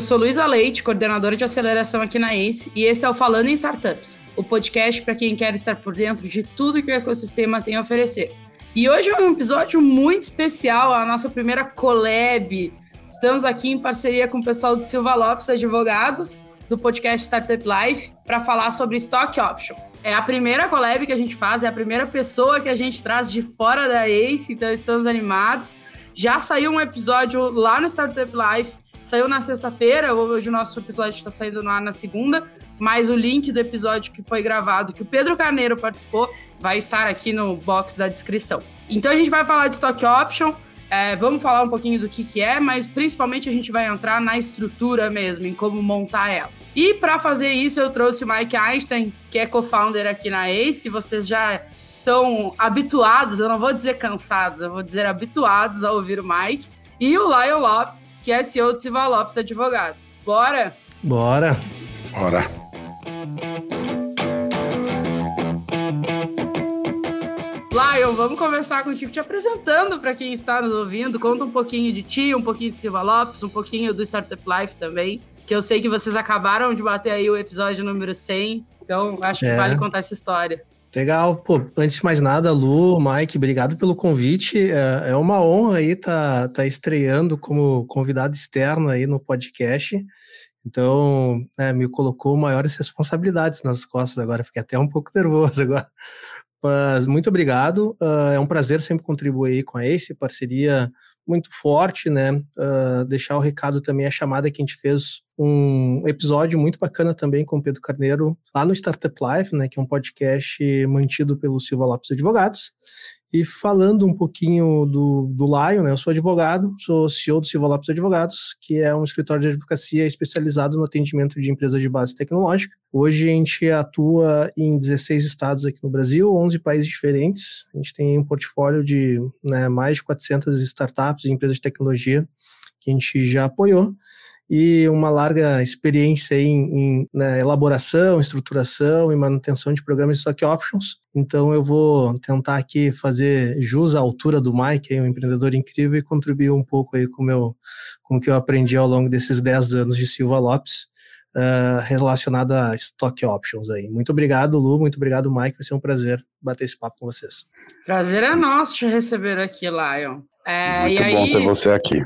Eu sou Luísa Leite, coordenadora de aceleração aqui na ACE, e esse é o Falando em Startups, o podcast para quem quer estar por dentro de tudo que o ecossistema tem a oferecer. E hoje é um episódio muito especial, a nossa primeira collab. Estamos aqui em parceria com o pessoal do Silva Lopes Advogados, do podcast Startup Life, para falar sobre Stock Option. É a primeira collab que a gente faz, é a primeira pessoa que a gente traz de fora da ACE, então estamos animados. Já saiu um episódio lá no Startup Life Saiu na sexta-feira, hoje o nosso episódio está saindo lá na segunda, mas o link do episódio que foi gravado, que o Pedro Carneiro participou, vai estar aqui no box da descrição. Então a gente vai falar de Stock Option, é, vamos falar um pouquinho do que, que é, mas principalmente a gente vai entrar na estrutura mesmo, em como montar ela. E para fazer isso, eu trouxe o Mike Einstein, que é co-founder aqui na ACE. Vocês já estão habituados, eu não vou dizer cansados, eu vou dizer habituados a ouvir o Mike e o Lion Lopes, que é CEO do Silva Lopes Advogados. Bora? Bora. Bora. Lion, vamos começar contigo te apresentando para quem está nos ouvindo. Conta um pouquinho de ti, um pouquinho de Silva Lopes, um pouquinho do Startup Life também, que eu sei que vocês acabaram de bater aí o episódio número 100, então acho que é. vale contar essa história. Legal, pô, antes de mais nada, Lu, Mike, obrigado pelo convite. É, é uma honra aí estar tá, tá estreando como convidado externo aí no podcast. Então, né, me colocou maiores responsabilidades nas costas agora, fiquei até um pouco nervoso agora. Mas muito obrigado, uh, é um prazer sempre contribuir com a Ace, parceria muito forte, né? Uh, deixar o recado também, a chamada que a gente fez um episódio muito bacana também com o Pedro Carneiro lá no Startup Life, né? Que é um podcast mantido pelo Silva Lopes Advogados. E falando um pouquinho do, do Lion, né? Eu sou advogado, sou CEO do Silva Lopes Advogados, que é um escritório de advocacia especializado no atendimento de empresas de base tecnológica. Hoje a gente atua em 16 estados aqui no Brasil, 11 países diferentes. A gente tem um portfólio de né, mais de 400 startups e empresas de tecnologia que a gente já apoiou e uma larga experiência em, em né, elaboração, estruturação e manutenção de programas de stock options. Então eu vou tentar aqui fazer jus à altura do Mike, um empreendedor incrível, e contribuir um pouco aí com, meu, com o que eu aprendi ao longo desses 10 anos de Silva Lopes. Uh, relacionado a stock options aí. Muito obrigado, Lu. Muito obrigado, Mike. Vai ser um prazer bater esse papo com vocês. Prazer é nosso te receber aqui, Lion. É, muito bom aí... ter você aqui.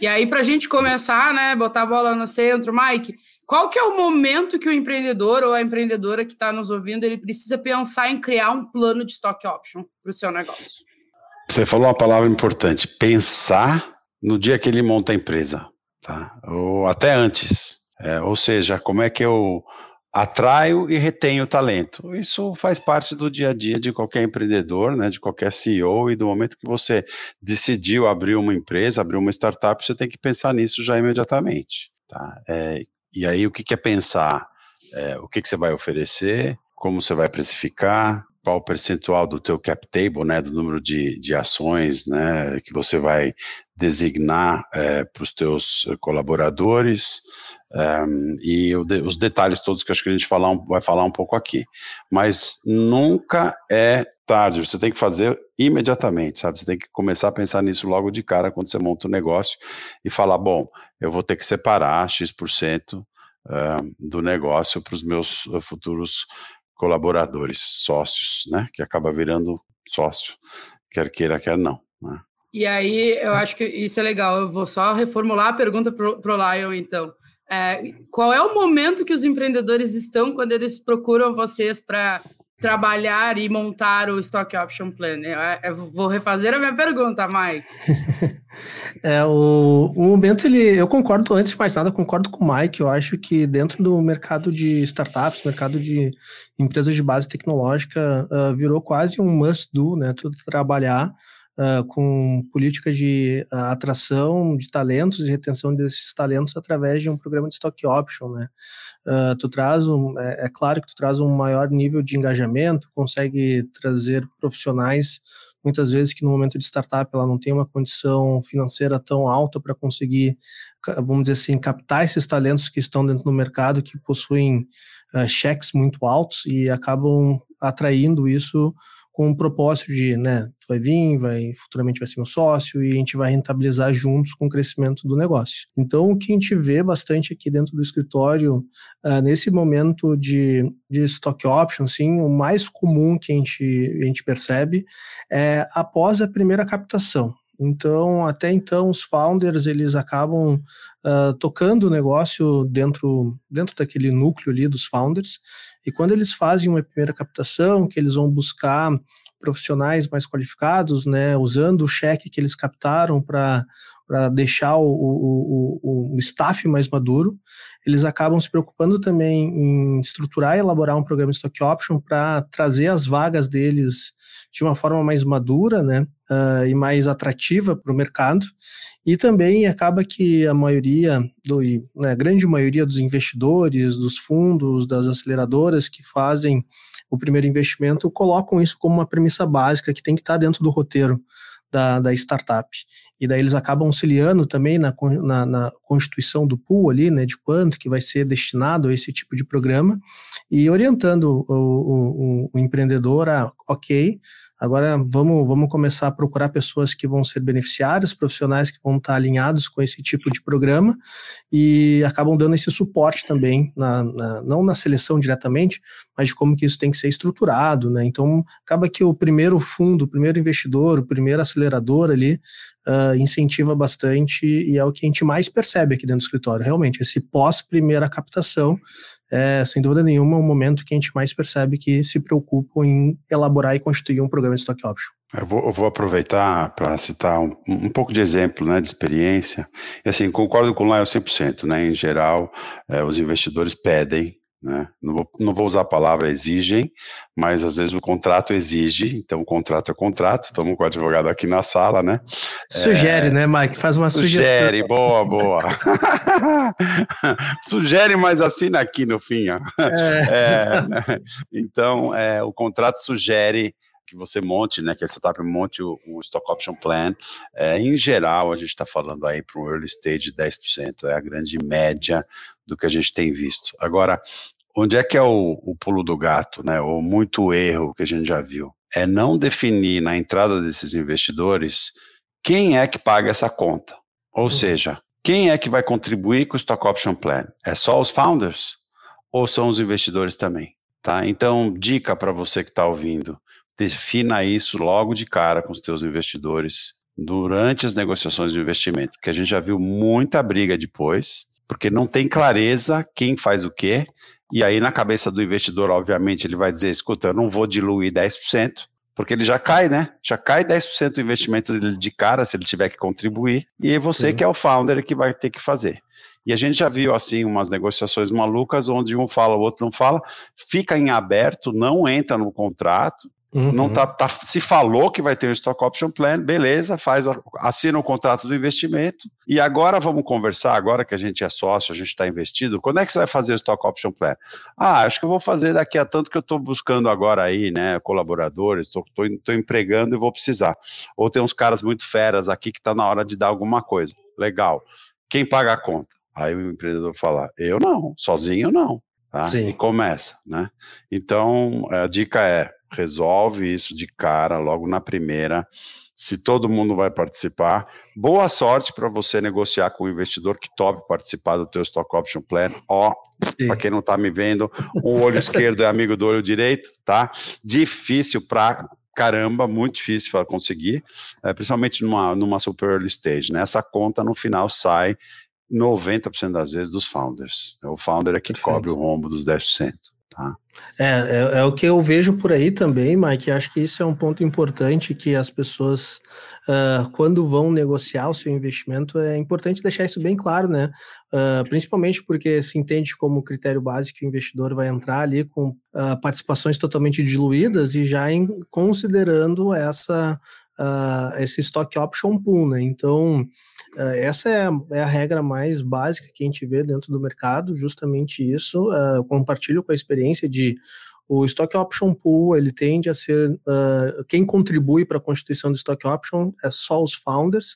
E aí, para a gente começar, né, botar a bola no centro, Mike, qual que é o momento que o empreendedor ou a empreendedora que está nos ouvindo, ele precisa pensar em criar um plano de stock option para o seu negócio? Você falou uma palavra importante, pensar no dia que ele monta a empresa, tá? Ou até antes. É, ou seja, como é que eu atraio e retenho talento. Isso faz parte do dia a dia de qualquer empreendedor, né, de qualquer CEO, e do momento que você decidiu abrir uma empresa, abrir uma startup, você tem que pensar nisso já imediatamente. Tá? É, e aí, o que, que é pensar? É, o que, que você vai oferecer, como você vai precificar, qual o percentual do teu cap table, né, do número de, de ações, né, que você vai designar é, para os teus colaboradores, um, e de, os detalhes todos que acho que a gente falar vai falar um pouco aqui. Mas nunca é tarde, você tem que fazer imediatamente, sabe? Você tem que começar a pensar nisso logo de cara quando você monta o um negócio e falar: bom, eu vou ter que separar X% do negócio para os meus futuros colaboradores, sócios, né? Que acaba virando sócio, quer queira, quer não. Né? E aí, eu acho que isso é legal. Eu vou só reformular a pergunta para o Lion, então. É, qual é o momento que os empreendedores estão quando eles procuram vocês para trabalhar e montar o Stock Option Plan? Eu, eu vou refazer a minha pergunta, Mike. é, o, o momento, ele, eu concordo, antes de mais nada, concordo com o Mike. Eu acho que dentro do mercado de startups, mercado de empresas de base tecnológica, uh, virou quase um must-do, né? Tudo trabalhar uh, com políticas de uh, atração de talentos e retenção desses talentos através de um programa de stock option, né? Uh, tu traz um, é, é, claro que tu traz um maior nível de engajamento, consegue trazer profissionais muitas vezes que no momento de startup ela não tem uma condição financeira tão alta para conseguir, vamos dizer assim, captar esses talentos que estão dentro do mercado, que possuem uh, cheques muito altos e acabam atraindo isso com o propósito de, né, tu vai vir, vai, futuramente vai ser meu sócio e a gente vai rentabilizar juntos com o crescimento do negócio. Então, o que a gente vê bastante aqui dentro do escritório, uh, nesse momento de, de stock option, sim, o mais comum que a gente, a gente percebe é após a primeira captação. Então, até então, os founders eles acabam uh, tocando o negócio dentro, dentro daquele núcleo ali dos founders. E quando eles fazem uma primeira captação, que eles vão buscar profissionais mais qualificados, né, usando o cheque que eles captaram para deixar o, o, o, o staff mais maduro, eles acabam se preocupando também em estruturar e elaborar um programa de stock option para trazer as vagas deles de uma forma mais madura, né, uh, e mais atrativa para o mercado. E também acaba que a maioria, do, né, a grande maioria dos investidores, dos fundos, das aceleradoras que fazem o primeiro investimento, colocam isso como uma premissa básica que tem que estar dentro do roteiro da, da startup. E daí eles acabam auxiliando também na, na, na, constituição do pool ali, né, de quanto que vai ser destinado a esse tipo de programa, e orientando o, o, o empreendedor a, ok, Agora vamos, vamos começar a procurar pessoas que vão ser beneficiárias, profissionais que vão estar alinhados com esse tipo de programa e acabam dando esse suporte também, na, na, não na seleção diretamente, mas de como que isso tem que ser estruturado, né? Então acaba que o primeiro fundo, o primeiro investidor, o primeiro acelerador ali uh, incentiva bastante e é o que a gente mais percebe aqui dentro do escritório, realmente, esse pós primeira captação é, sem dúvida nenhuma, o um momento que a gente mais percebe que se preocupam em elaborar e constituir um programa de stock option. Eu vou, eu vou aproveitar para citar um, um, pouco de exemplo, né, de experiência. E assim, concordo com o Laio 100%, né, em geral, é, os investidores pedem né? Não, vou, não vou usar a palavra exigem, mas às vezes o contrato exige, então o contrato é contrato, estamos com o advogado aqui na sala, né? Sugere, é, né, Mike? Faz uma sugestão. Sugere, boa, boa. sugere, mas assina aqui no fim. Ó. É, é, né? então, é, o contrato sugere que você monte, né, que a startup monte o, o Stock Option Plan. É, em geral, a gente está falando aí para um early stage de 10%, é a grande média do que a gente tem visto. Agora, onde é que é o, o pulo do gato, né, ou muito erro que a gente já viu? É não definir na entrada desses investidores quem é que paga essa conta. Ou uhum. seja, quem é que vai contribuir com o Stock Option Plan? É só os founders? Ou são os investidores também? Tá? Então, dica para você que está ouvindo: defina isso logo de cara com os teus investidores durante as negociações de investimento, porque a gente já viu muita briga depois, porque não tem clareza quem faz o quê, e aí na cabeça do investidor, obviamente, ele vai dizer, escuta, eu não vou diluir 10%, porque ele já cai, né? Já cai 10% do investimento dele de cara se ele tiver que contribuir, e é você Sim. que é o founder que vai ter que fazer. E a gente já viu assim umas negociações malucas onde um fala, o outro não fala, fica em aberto, não entra no contrato, Uhum. Não tá, tá, se falou que vai ter o Stock Option Plan, beleza, faz, assina o contrato do investimento. E agora vamos conversar, agora que a gente é sócio, a gente está investido, quando é que você vai fazer o Stock Option Plan? Ah, acho que eu vou fazer daqui a tanto que eu estou buscando agora aí, né, colaboradores, estou empregando e vou precisar. Ou tem uns caras muito feras aqui que está na hora de dar alguma coisa. Legal. Quem paga a conta? Aí o empreendedor fala, eu não, sozinho não. Tá? E começa, né? Então, a dica é, resolve isso de cara, logo na primeira. Se todo mundo vai participar, boa sorte para você negociar com o investidor que tope participar do teu Stock Option Plan. Ó, para quem não está me vendo, o olho esquerdo é amigo do olho direito, tá? Difícil para caramba, muito difícil para conseguir, é, principalmente numa, numa super early stage, né? Essa conta no final sai 90% das vezes dos founders. O founder é que Perfeito. cobre o rombo dos 10%. Tá? É, é, é, o que eu vejo por aí também, Mike. Acho que isso é um ponto importante que as pessoas, uh, quando vão negociar o seu investimento, é importante deixar isso bem claro, né? Uh, principalmente porque se entende como critério básico que o investidor vai entrar ali com uh, participações totalmente diluídas e já em, considerando essa uh, esse stock option pool, né? Então, uh, essa é a, é a, regra mais básica que a gente vê dentro do mercado, justamente isso. Uh, compartilho com a experiência de o Stock Option Pool ele tende a ser uh, quem contribui para a constituição do Stock Option é só os founders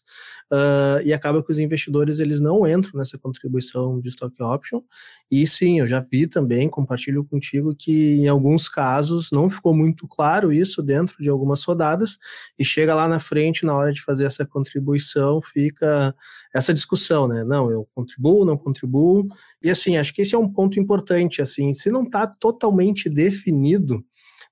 uh, e acaba que os investidores eles não entram nessa contribuição de Stock Option. E sim eu já vi também compartilho contigo que em alguns casos não ficou muito claro isso dentro de algumas rodadas e chega lá na frente na hora de fazer essa contribuição fica essa discussão né? Não eu contribuo não contribuo. E assim acho que esse é um ponto importante assim se não está totalmente definido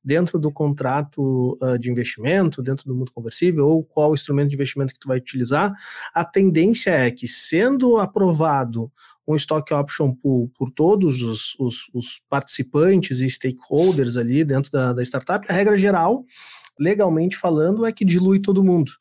dentro do contrato uh, de investimento, dentro do mundo conversível, ou qual instrumento de investimento que tu vai utilizar, a tendência é que, sendo aprovado um stock option pool por todos os, os, os participantes e stakeholders ali dentro da, da startup, a regra geral legalmente falando, é que dilui todo mundo.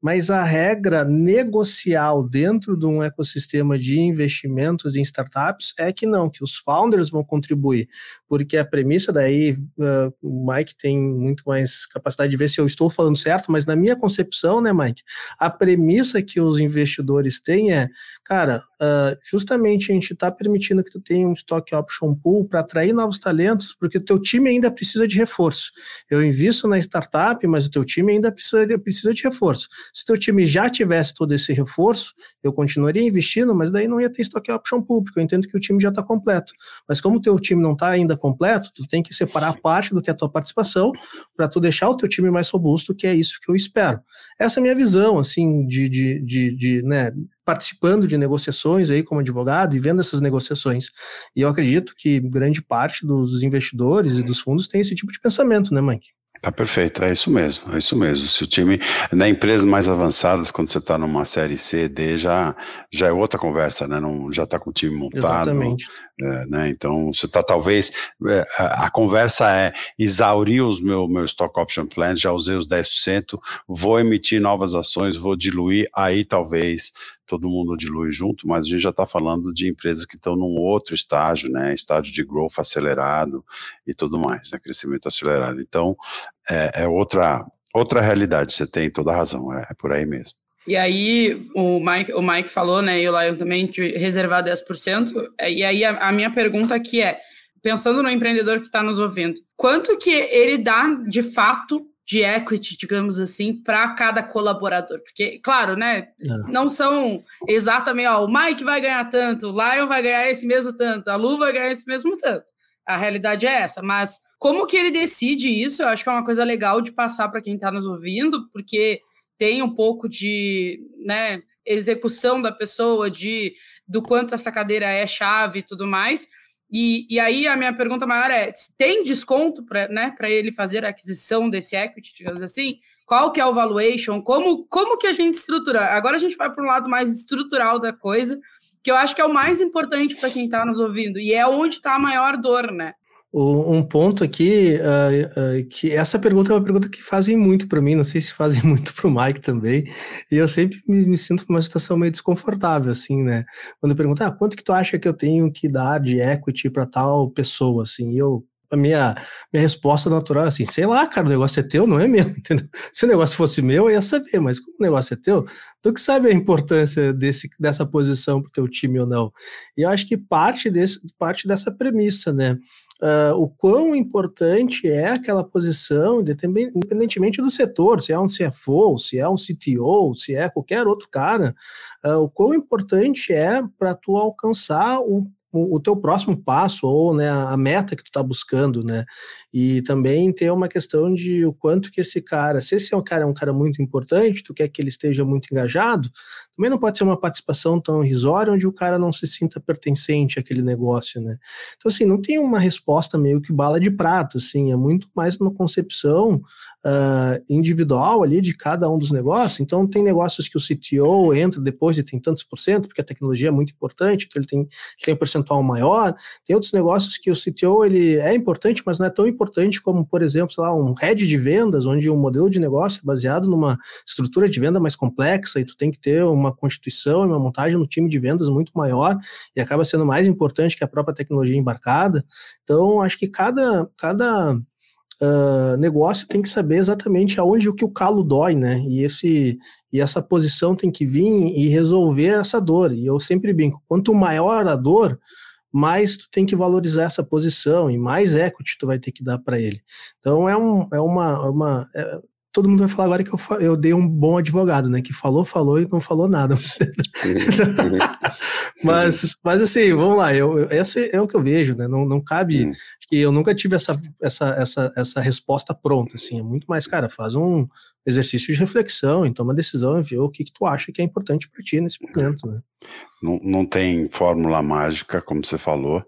Mas a regra negocial dentro de um ecossistema de investimentos em startups é que não, que os founders vão contribuir, porque a premissa daí, uh, o Mike tem muito mais capacidade de ver se eu estou falando certo, mas na minha concepção, né, Mike, a premissa que os investidores têm é, cara, uh, justamente a gente está permitindo que tu tenha um stock option pool para atrair novos talentos, porque teu time ainda precisa de reforço. Eu invisto na startup mas o teu time ainda precisa, precisa de reforço. Se o teu time já tivesse todo esse reforço, eu continuaria investindo, mas daí não ia ter estoque option público. Eu entendo que o time já está completo. Mas como o teu time não está ainda completo, tu tem que separar parte do que é a tua participação para tu deixar o teu time mais robusto, que é isso que eu espero. Essa é a minha visão, assim, de, de, de, de né, participando de negociações aí como advogado e vendo essas negociações. E eu acredito que grande parte dos investidores e dos fundos tem esse tipo de pensamento, né, Mike? Tá perfeito, é isso mesmo, é isso mesmo. Se o time, na empresas mais avançadas, quando você está numa série C, D, já, já é outra conversa, né? Não, já está com o time montado. Exatamente. É, né? Então, você está talvez, é, a, a, conversa é exaurir os meu, meu stock option plan, já usei os 10%, vou emitir novas ações, vou diluir, aí talvez todo mundo dilui junto, mas a gente já está falando de empresas que estão num outro estágio, né, estágio de growth acelerado e tudo mais, né, crescimento acelerado. Então, é, é outra, outra realidade, você tem toda a razão, é, é por aí mesmo. E aí, o Mike, o Mike falou, né, e o Lion também, de reservar 10%, é, e aí a, a minha pergunta aqui é, pensando no empreendedor que está nos ouvindo, quanto que ele dá, de fato, de equity, digamos assim, para cada colaborador. Porque, claro, né, é. não são exatamente, ó, o Mike vai ganhar tanto, o Lion vai ganhar esse mesmo tanto, a Lu vai ganhar esse mesmo tanto. A realidade é essa, mas como que ele decide isso? Eu acho que é uma coisa legal de passar para quem está nos ouvindo, porque tem um pouco de, né, execução da pessoa, de do quanto essa cadeira é chave e tudo mais. E, e aí a minha pergunta maior é: tem desconto para né, ele fazer a aquisição desse equity, digamos assim? Qual que é o valuation? Como, como que a gente estrutura? Agora a gente vai para um lado mais estrutural da coisa, que eu acho que é o mais importante para quem está nos ouvindo, e é onde está a maior dor, né? Um ponto aqui, uh, uh, que essa pergunta é uma pergunta que fazem muito para mim, não sei se fazem muito para o Mike também, e eu sempre me, me, sinto numa situação meio desconfortável, assim, né? Quando perguntam, ah, quanto que tu acha que eu tenho que dar de equity para tal pessoa, assim, e eu a minha, minha resposta natural é assim, sei lá, cara, o negócio é teu, não é meu, entendeu? Se o negócio fosse meu, eu ia saber, mas como o negócio é teu, tu que sabe a importância desse, dessa posição pro teu time ou não. E eu acho que parte, desse, parte dessa premissa, né? Uh, o quão importante é aquela posição, independentemente do setor, se é um CFO, se é um CTO, se é qualquer outro cara, uh, o quão importante é para tu alcançar o o, teu próximo passo ou né, a meta que tu está buscando, né? E também tem uma questão de o quanto que esse cara, se esse é um cara é um cara muito importante, tu quer que ele esteja muito engajado, também não pode ser uma participação tão irrisória onde o cara não se sinta pertencente àquele negócio, né? Então assim, não tem uma resposta meio que bala de prata, assim, é muito mais uma concepção uh, individual ali de cada um dos negócios. Então, tem negócios que o CTO entra depois e tem tantos por cento, porque a tecnologia é muito importante, então ele tem, tem um percentual maior. Tem outros negócios que o CTO ele é importante, mas não é tão importante como, por exemplo, sei lá, um head de vendas, onde o um modelo de negócio é baseado numa estrutura de venda mais complexa e tu tem que ter uma constituição e uma montagem no time de vendas muito maior e acaba sendo mais importante que a própria tecnologia embarcada. Então, acho que cada, cada uh, negócio tem que saber exatamente aonde o que o calo dói, né? E, esse, e essa posição tem que vir e resolver essa dor. E eu sempre brinco, quanto maior a dor, mais tu tem que valorizar essa posição e mais equity tu vai ter que dar para ele. Então é, um, é uma, uma é, todo mundo vai falar agora que eu, eu dei um bom advogado, né? Que falou, falou e não falou nada. mas, mas assim, vamos lá, eu, eu, esse é o que eu vejo, né? Não, não cabe. Hum. que eu nunca tive essa, essa, essa, essa resposta pronta, assim. É muito mais, cara, faz um exercício de reflexão, então uma decisão e ver o que, que tu acha que é importante para ti nesse momento, né? Não, não tem fórmula mágica, como você falou,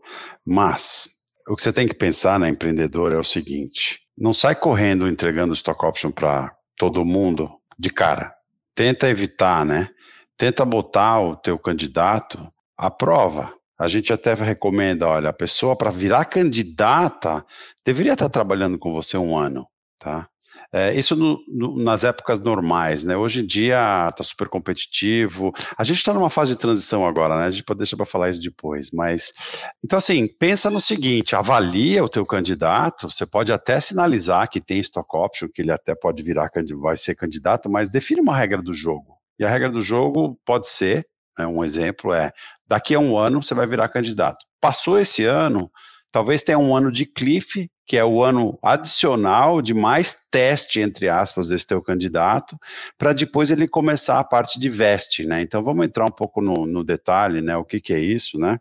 mas o que você tem que pensar na né, empreendedor é o seguinte: não sai correndo entregando stock option para todo mundo de cara. Tenta evitar, né? Tenta botar o teu candidato à prova. A gente até recomenda, olha, a pessoa para virar candidata deveria estar trabalhando com você um ano, tá? É, isso no, no, nas épocas normais, né? Hoje em dia está super competitivo. A gente está numa fase de transição agora, né? A gente pode deixar para falar isso depois. Mas então assim, pensa no seguinte: avalia o teu candidato. Você pode até sinalizar que tem stock option, que ele até pode virar vai ser candidato, mas define uma regra do jogo. E a regra do jogo pode ser, né, um exemplo é, daqui a um ano você vai virar candidato. Passou esse ano, talvez tenha um ano de cliff que é o ano adicional de mais teste, entre aspas, desse teu candidato, para depois ele começar a parte de veste, né? Então vamos entrar um pouco no, no detalhe, né? O que, que é isso, né?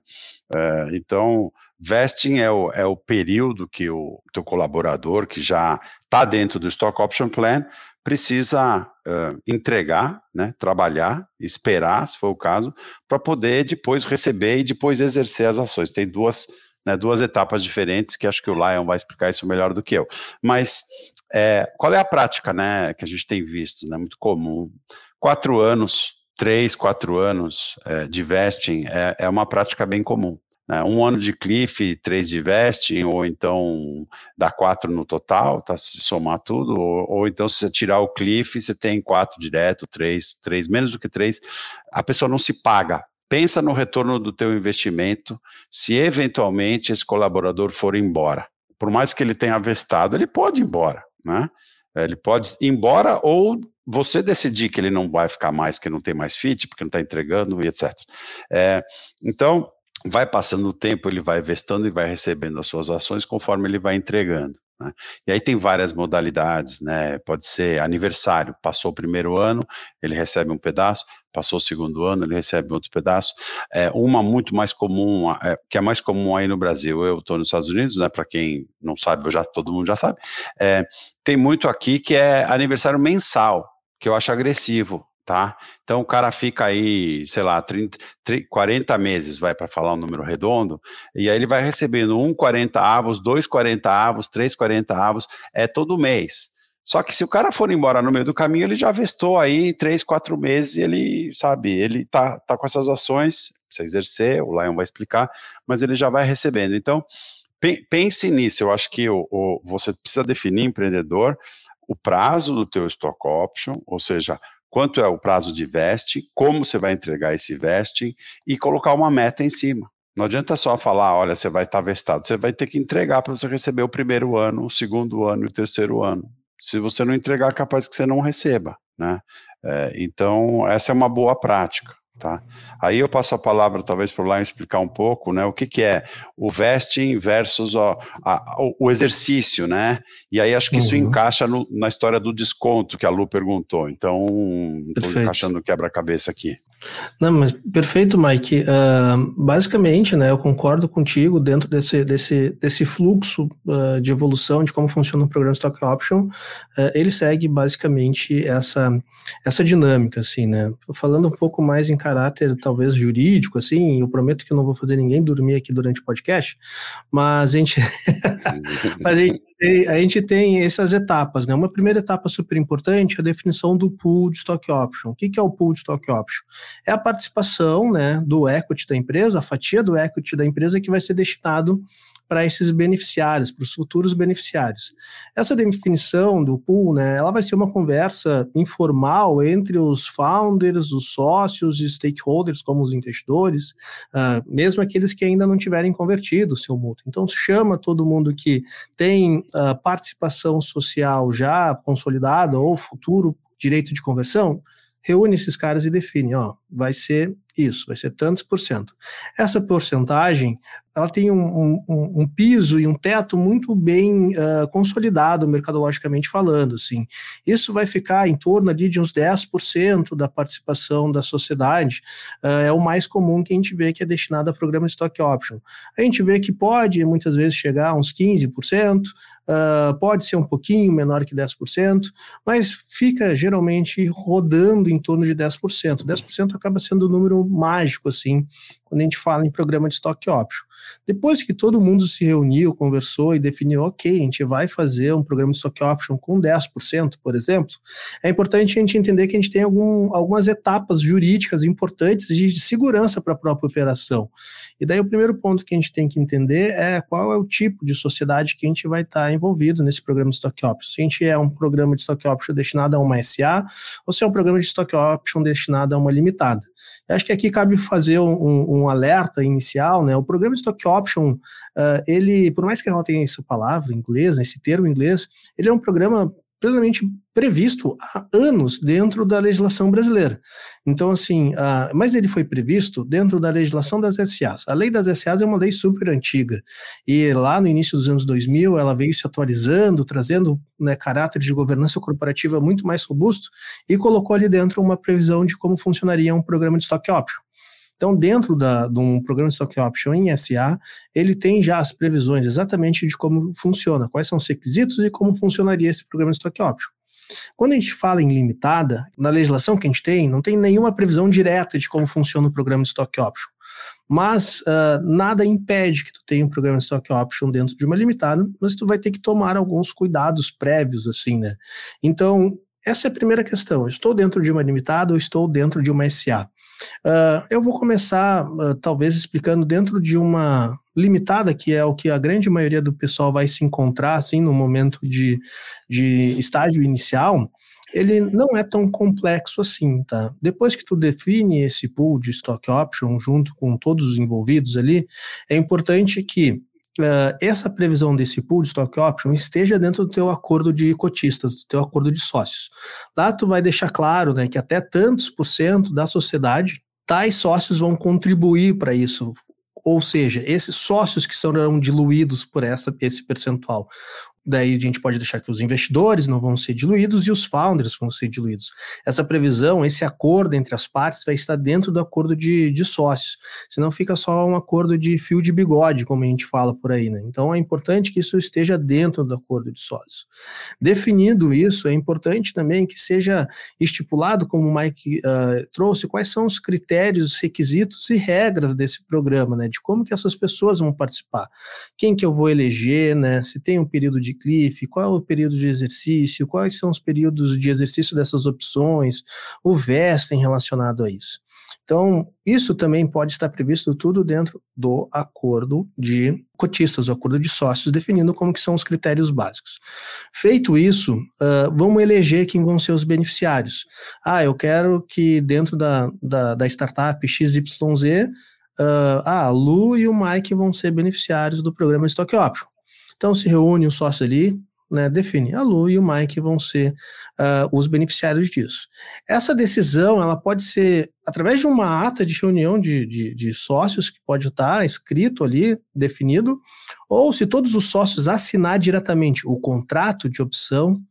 É, então, vesting é o, é o período que o teu colaborador, que já está dentro do Stock Option Plan, precisa uh, entregar, né, trabalhar, esperar, se for o caso, para poder depois receber e depois exercer as ações. Tem duas né, duas etapas diferentes, que acho que o Lion vai explicar isso melhor do que eu. Mas é, qual é a prática né, que a gente tem visto? Né, muito comum. Quatro anos, três, quatro anos é, de vesting é, é uma prática bem comum. Né? Um ano de cliff, três de vesting, ou então dá quatro no total, tá? Se somar tudo, ou, ou, então se você tirar o cliff, você tem quatro direto, três, três, menos do que três, a pessoa não se paga pensa no retorno do teu investimento se eventualmente esse colaborador for embora. Por mais que ele tenha vestado, ele pode ir embora, né? Ele pode ir embora ou você decidir que ele não vai ficar mais, que não tem mais fit, porque não está entregando e etc. É, então, vai passando o tempo, ele vai vestando e vai recebendo as suas ações conforme ele vai entregando. Né? E aí tem várias modalidades, né? Pode ser aniversário, passou o primeiro ano, ele recebe um pedaço, passou o segundo ano, ele recebe outro pedaço. É, uma muito mais comum, é, que é mais comum aí no Brasil, eu estou nos Estados Unidos, né? Para quem não sabe, já todo mundo já sabe. É, tem muito aqui que é aniversário mensal, que eu acho agressivo tá? Então o cara fica aí, sei lá, 30, 30 40 meses, vai para falar um número redondo, e aí ele vai recebendo um 40 avos, dois 40 avos, três 40 avos, é todo mês. Só que se o cara for embora no meio do caminho, ele já vestou aí três, quatro meses ele, sabe, ele tá, tá com essas ações, precisa exercer, o Lion vai explicar, mas ele já vai recebendo. Então, pense nisso, eu acho que o, o, você precisa definir, empreendedor, o prazo do teu stock option, ou seja, quanto é o prazo de veste, como você vai entregar esse veste e colocar uma meta em cima. Não adianta só falar, olha, você vai estar vestado, você vai ter que entregar para você receber o primeiro ano, o segundo ano e o terceiro ano. Se você não entregar, é capaz que você não receba, né? É, então, essa é uma boa prática. Tá? Aí eu passo a palavra talvez para o Lion explicar um pouco né, o que, que é o vesting versus ó, a, o exercício, né? E aí acho que uhum. isso encaixa no, na história do desconto que a Lu perguntou. Então, estou encaixando quebra-cabeça aqui. Não, mas perfeito, Mike. Uh, basicamente, né, eu concordo contigo dentro desse, desse, desse fluxo uh, de evolução de como funciona o programa Stock Option. Uh, ele segue basicamente essa, essa dinâmica, assim, né? Falando um pouco mais em caráter talvez jurídico, assim, eu prometo que não vou fazer ninguém dormir aqui durante o podcast, mas a gente, mas a gente a gente tem essas etapas, né? Uma primeira etapa super importante é a definição do pool de stock option. O que é o pool de stock option? É a participação, né, do equity da empresa, a fatia do equity da empresa que vai ser destinado para esses beneficiários, para os futuros beneficiários. Essa definição do pool, né, ela vai ser uma conversa informal entre os founders, os sócios e stakeholders, como os investidores, uh, mesmo aqueles que ainda não tiverem convertido o seu mútuo. Então, chama todo mundo que tem uh, participação social já consolidada ou futuro direito de conversão, reúne esses caras e define, ó, vai ser isso, vai ser tantos por cento. Essa porcentagem, ela tem um, um, um piso e um teto muito bem uh, consolidado, mercadologicamente falando, assim. Isso vai ficar em torno ali de uns 10% da participação da sociedade, uh, é o mais comum que a gente vê que é destinado a programa stock option. A gente vê que pode, muitas vezes, chegar a uns 15%, Uh, pode ser um pouquinho menor que 10%, mas fica geralmente rodando em torno de 10%. 10% acaba sendo um número mágico, assim, quando a gente fala em programa de stock option. Depois que todo mundo se reuniu, conversou e definiu, ok, a gente vai fazer um programa de stock option com 10%, por exemplo, é importante a gente entender que a gente tem algum, algumas etapas jurídicas importantes de, de segurança para a própria operação. E daí o primeiro ponto que a gente tem que entender é qual é o tipo de sociedade que a gente vai estar envolvido nesse programa de stock option. Se a gente é um programa de stock option destinado a uma SA ou se é um programa de stock option destinado a uma limitada. Eu acho que aqui cabe fazer um, um alerta inicial, né? O programa de stock option, uh, ele, por mais que ela tenha essa palavra em inglês, né, esse termo em inglês, ele é um programa plenamente previsto há anos dentro da legislação brasileira. Então, assim, uh, mas ele foi previsto dentro da legislação das SAs. A lei das SAs é uma lei super antiga, e lá no início dos anos 2000 ela veio se atualizando, trazendo né, caráter de governança corporativa muito mais robusto, e colocou ali dentro uma previsão de como funcionaria um programa de stock option. Então, dentro da, de um programa de stock option em SA, ele tem já as previsões exatamente de como funciona, quais são os requisitos e como funcionaria esse programa de stock option. Quando a gente fala em limitada, na legislação que a gente tem, não tem nenhuma previsão direta de como funciona o programa de stock option. Mas uh, nada impede que tu tenha um programa de stock option dentro de uma limitada, mas tu vai ter que tomar alguns cuidados prévios, assim, né? Então, essa é a primeira questão. Estou dentro de uma limitada ou estou dentro de uma SA? Uh, ah, eu vou começar, uh, talvez, explicando dentro de uma limitada, que é o que a grande maioria do pessoal vai se encontrar, assim, no momento de, de estágio inicial, ele não é tão complexo assim, tá? Depois que tu define esse pool de stock option junto com todos os envolvidos ali, é importante que uh, essa previsão desse pool de stock option esteja dentro do teu acordo de cotistas, do teu acordo de sócios. Lá tu vai deixar claro né, que até tantos por cento da sociedade, tais sócios vão contribuir para isso, ou seja, esses sócios que serão diluídos por essa, esse percentual daí a gente pode deixar que os investidores não vão ser diluídos e os founders vão ser diluídos. Essa previsão, esse acordo entre as partes vai estar dentro do acordo de, de sócios, senão fica só um acordo de fio de bigode, como a gente fala por aí, né? Então é importante que isso esteja dentro do acordo de sócios. Definido isso, é importante também que seja estipulado, como o Mike uh, trouxe, quais são os critérios, requisitos e regras desse programa, né? De como que essas pessoas vão participar, quem que eu vou eleger, né? Se tem um período de cliff, qual é o período de exercício, quais são os períodos de exercício dessas opções, o vesting relacionado a isso. Então, isso também pode estar previsto tudo dentro do acordo de cotistas, o acordo de sócios, definindo como que são os critérios básicos. Feito isso, uh, vamos eleger quem vão ser os beneficiários. Ah, eu quero que dentro da, da, da startup XYZ, uh, ah, a Lu e o Mike vão ser beneficiários do programa Stock Option. Então se reúne o sócio ali, né, define a Lu e o Mike vão ser uh, os beneficiários disso. Essa decisão ela pode ser através de uma ata de reunião de, de, de, sócios que pode estar escrito ali, definido, ou se todos os sócios assinar diretamente o contrato de opção,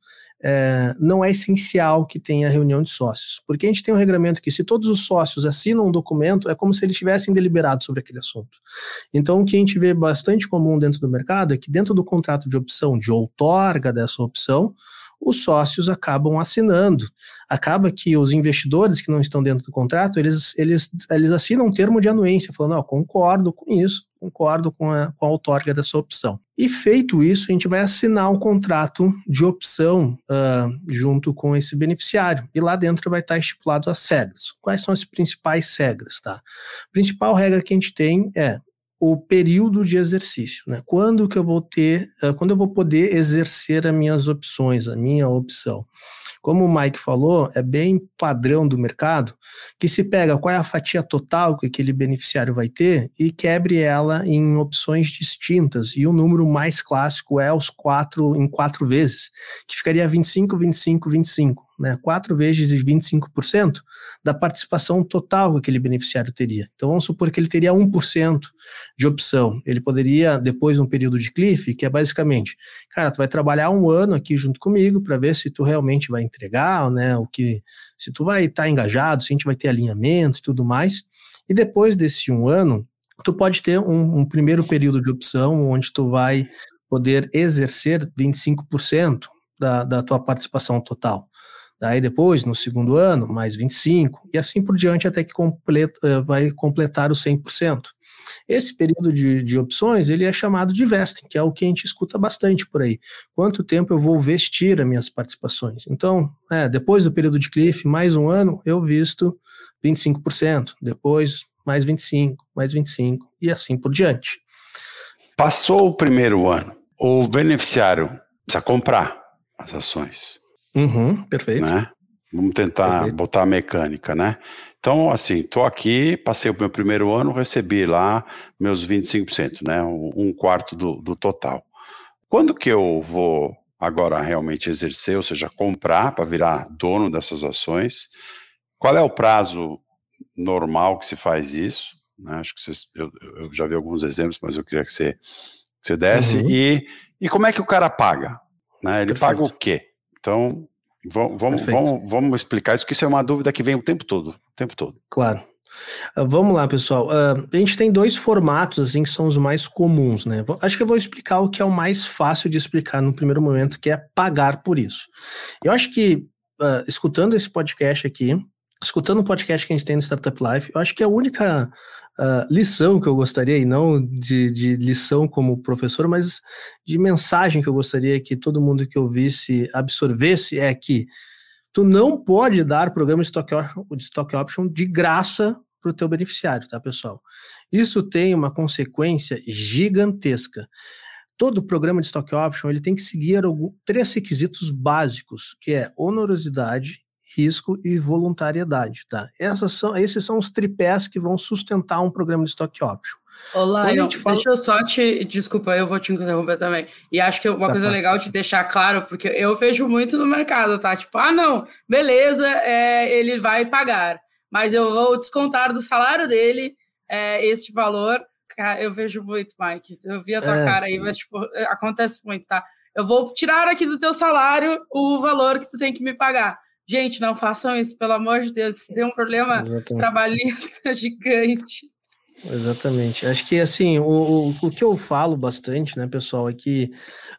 é, não é essencial que tenha reunião de sócios, porque a gente tem um regramento que se todos os sócios assinam um documento, é como se eles tivessem deliberado sobre aquele assunto. Então, o que a gente vê bastante comum dentro do mercado é que dentro do contrato de opção, de outorga dessa opção, os sócios acabam assinando. Acaba que os investidores que não estão dentro do contrato, eles, eles, eles assinam um termo de anuência, falando, oh, concordo com isso, concordo com a, com a outorga dessa opção. E feito isso, a gente vai assinar um contrato de opção uh, junto com esse beneficiário. E lá dentro vai estar estipulado as regras. Quais são as principais regras, tá? A principal regra que a gente tem é o período de exercício, né? Quando que eu vou ter, uh, quando eu vou poder exercer as minhas opções, a minha opção. Como o Mike falou, é bem padrão do mercado que se pega qual é a fatia total que aquele beneficiário vai ter e quebre ela em opções distintas. E o número mais clássico é os quatro em quatro vezes, que ficaria 25, 25, 25. Né? 4 vezes 25% da participação total que aquele beneficiário teria. Então vamos supor que ele teria 1% de opção. Ele poderia, depois de um período de cliff, que é basicamente, cara, tu vai trabalhar um ano aqui junto comigo para ver se tu realmente vai entregar, né? O que, se tu vai estar tá engajado, se a gente vai ter alinhamento e tudo mais. E depois desse um ano, tu pode ter um, um primeiro período de opção onde tu vai poder exercer 25% da, da tua participação total. Daí depois, no segundo ano, mais 25, e assim por diante até que completa, eh, vai completar os 100%. Esse período de, de opções, ele é chamado de vesting, que é o que a gente escuta bastante por aí. Quanto tempo eu vou vestir as minhas participações? Então, é, depois do período de cliff, mais um ano, eu visto 25%, depois mais 25, mais 25, e assim por diante. Passou o primeiro ano, o beneficiário precisa comprar as ações. Uhum, perfeito. Né? Vamos tentar perfeito. botar a mecânica, né? Então, assim, estou aqui, passei o meu primeiro ano, recebi lá meus 25%, né? Um quarto do, do total. Quando que eu vou agora realmente exercer, ou seja, comprar para virar dono dessas ações? Qual é o prazo normal que se faz isso? Né? Acho que vocês, eu, eu, já vi alguns exemplos, mas eu queria que você, que você desse. Uhum. E, e como é que o cara paga? Né? Ele Perfeito. paga o quê? Então, vamos, vamos, vamos explicar isso, que isso é uma dúvida que vem o tempo todo, o tempo todo. Claro. Uh, vamos lá, pessoal. Uh, a gente tem dois formatos assim que são os mais comuns, né? Acho que eu vou explicar o que é o mais fácil de explicar no primeiro momento, que é pagar por isso. Eu acho que uh, escutando esse podcast aqui, escutando o podcast que a gente tem no Startup Life, eu acho que a única lição que eu gostaria, e não de, de, lição como professor, mas de mensagem que eu gostaria que todo mundo que ouvisse absorvesse é que tu não pode dar programa de stock de, stock option de graça para o teu beneficiário, tá, pessoal? Isso tem uma consequência gigantesca. Todo programa de stock option ele tem que seguir algum, três requisitos básicos, que é onerosidade, risco e voluntariedade, tá? Essas são, esses são os tripés que vão sustentar um programa de stock option. Olá, fala... deixa eu só te. Desculpa, eu vou te interromper também. E acho que uma tá coisa fácil. legal de deixar claro, porque eu vejo muito no mercado, tá? Tipo, ah, não, beleza, é, ele vai pagar, mas eu vou descontar do salário dele é, este valor. Eu vejo muito, Mike. Eu vi a tua é. cara aí, mas tipo, acontece muito, tá? Eu vou tirar aqui do teu salário o valor que tu tem que me pagar. Gente, não façam isso, pelo amor de Deus. Isso tem um problema Exatamente. trabalhista gigante. Exatamente. Acho que assim, o, o, o, que eu falo bastante, né, pessoal, é que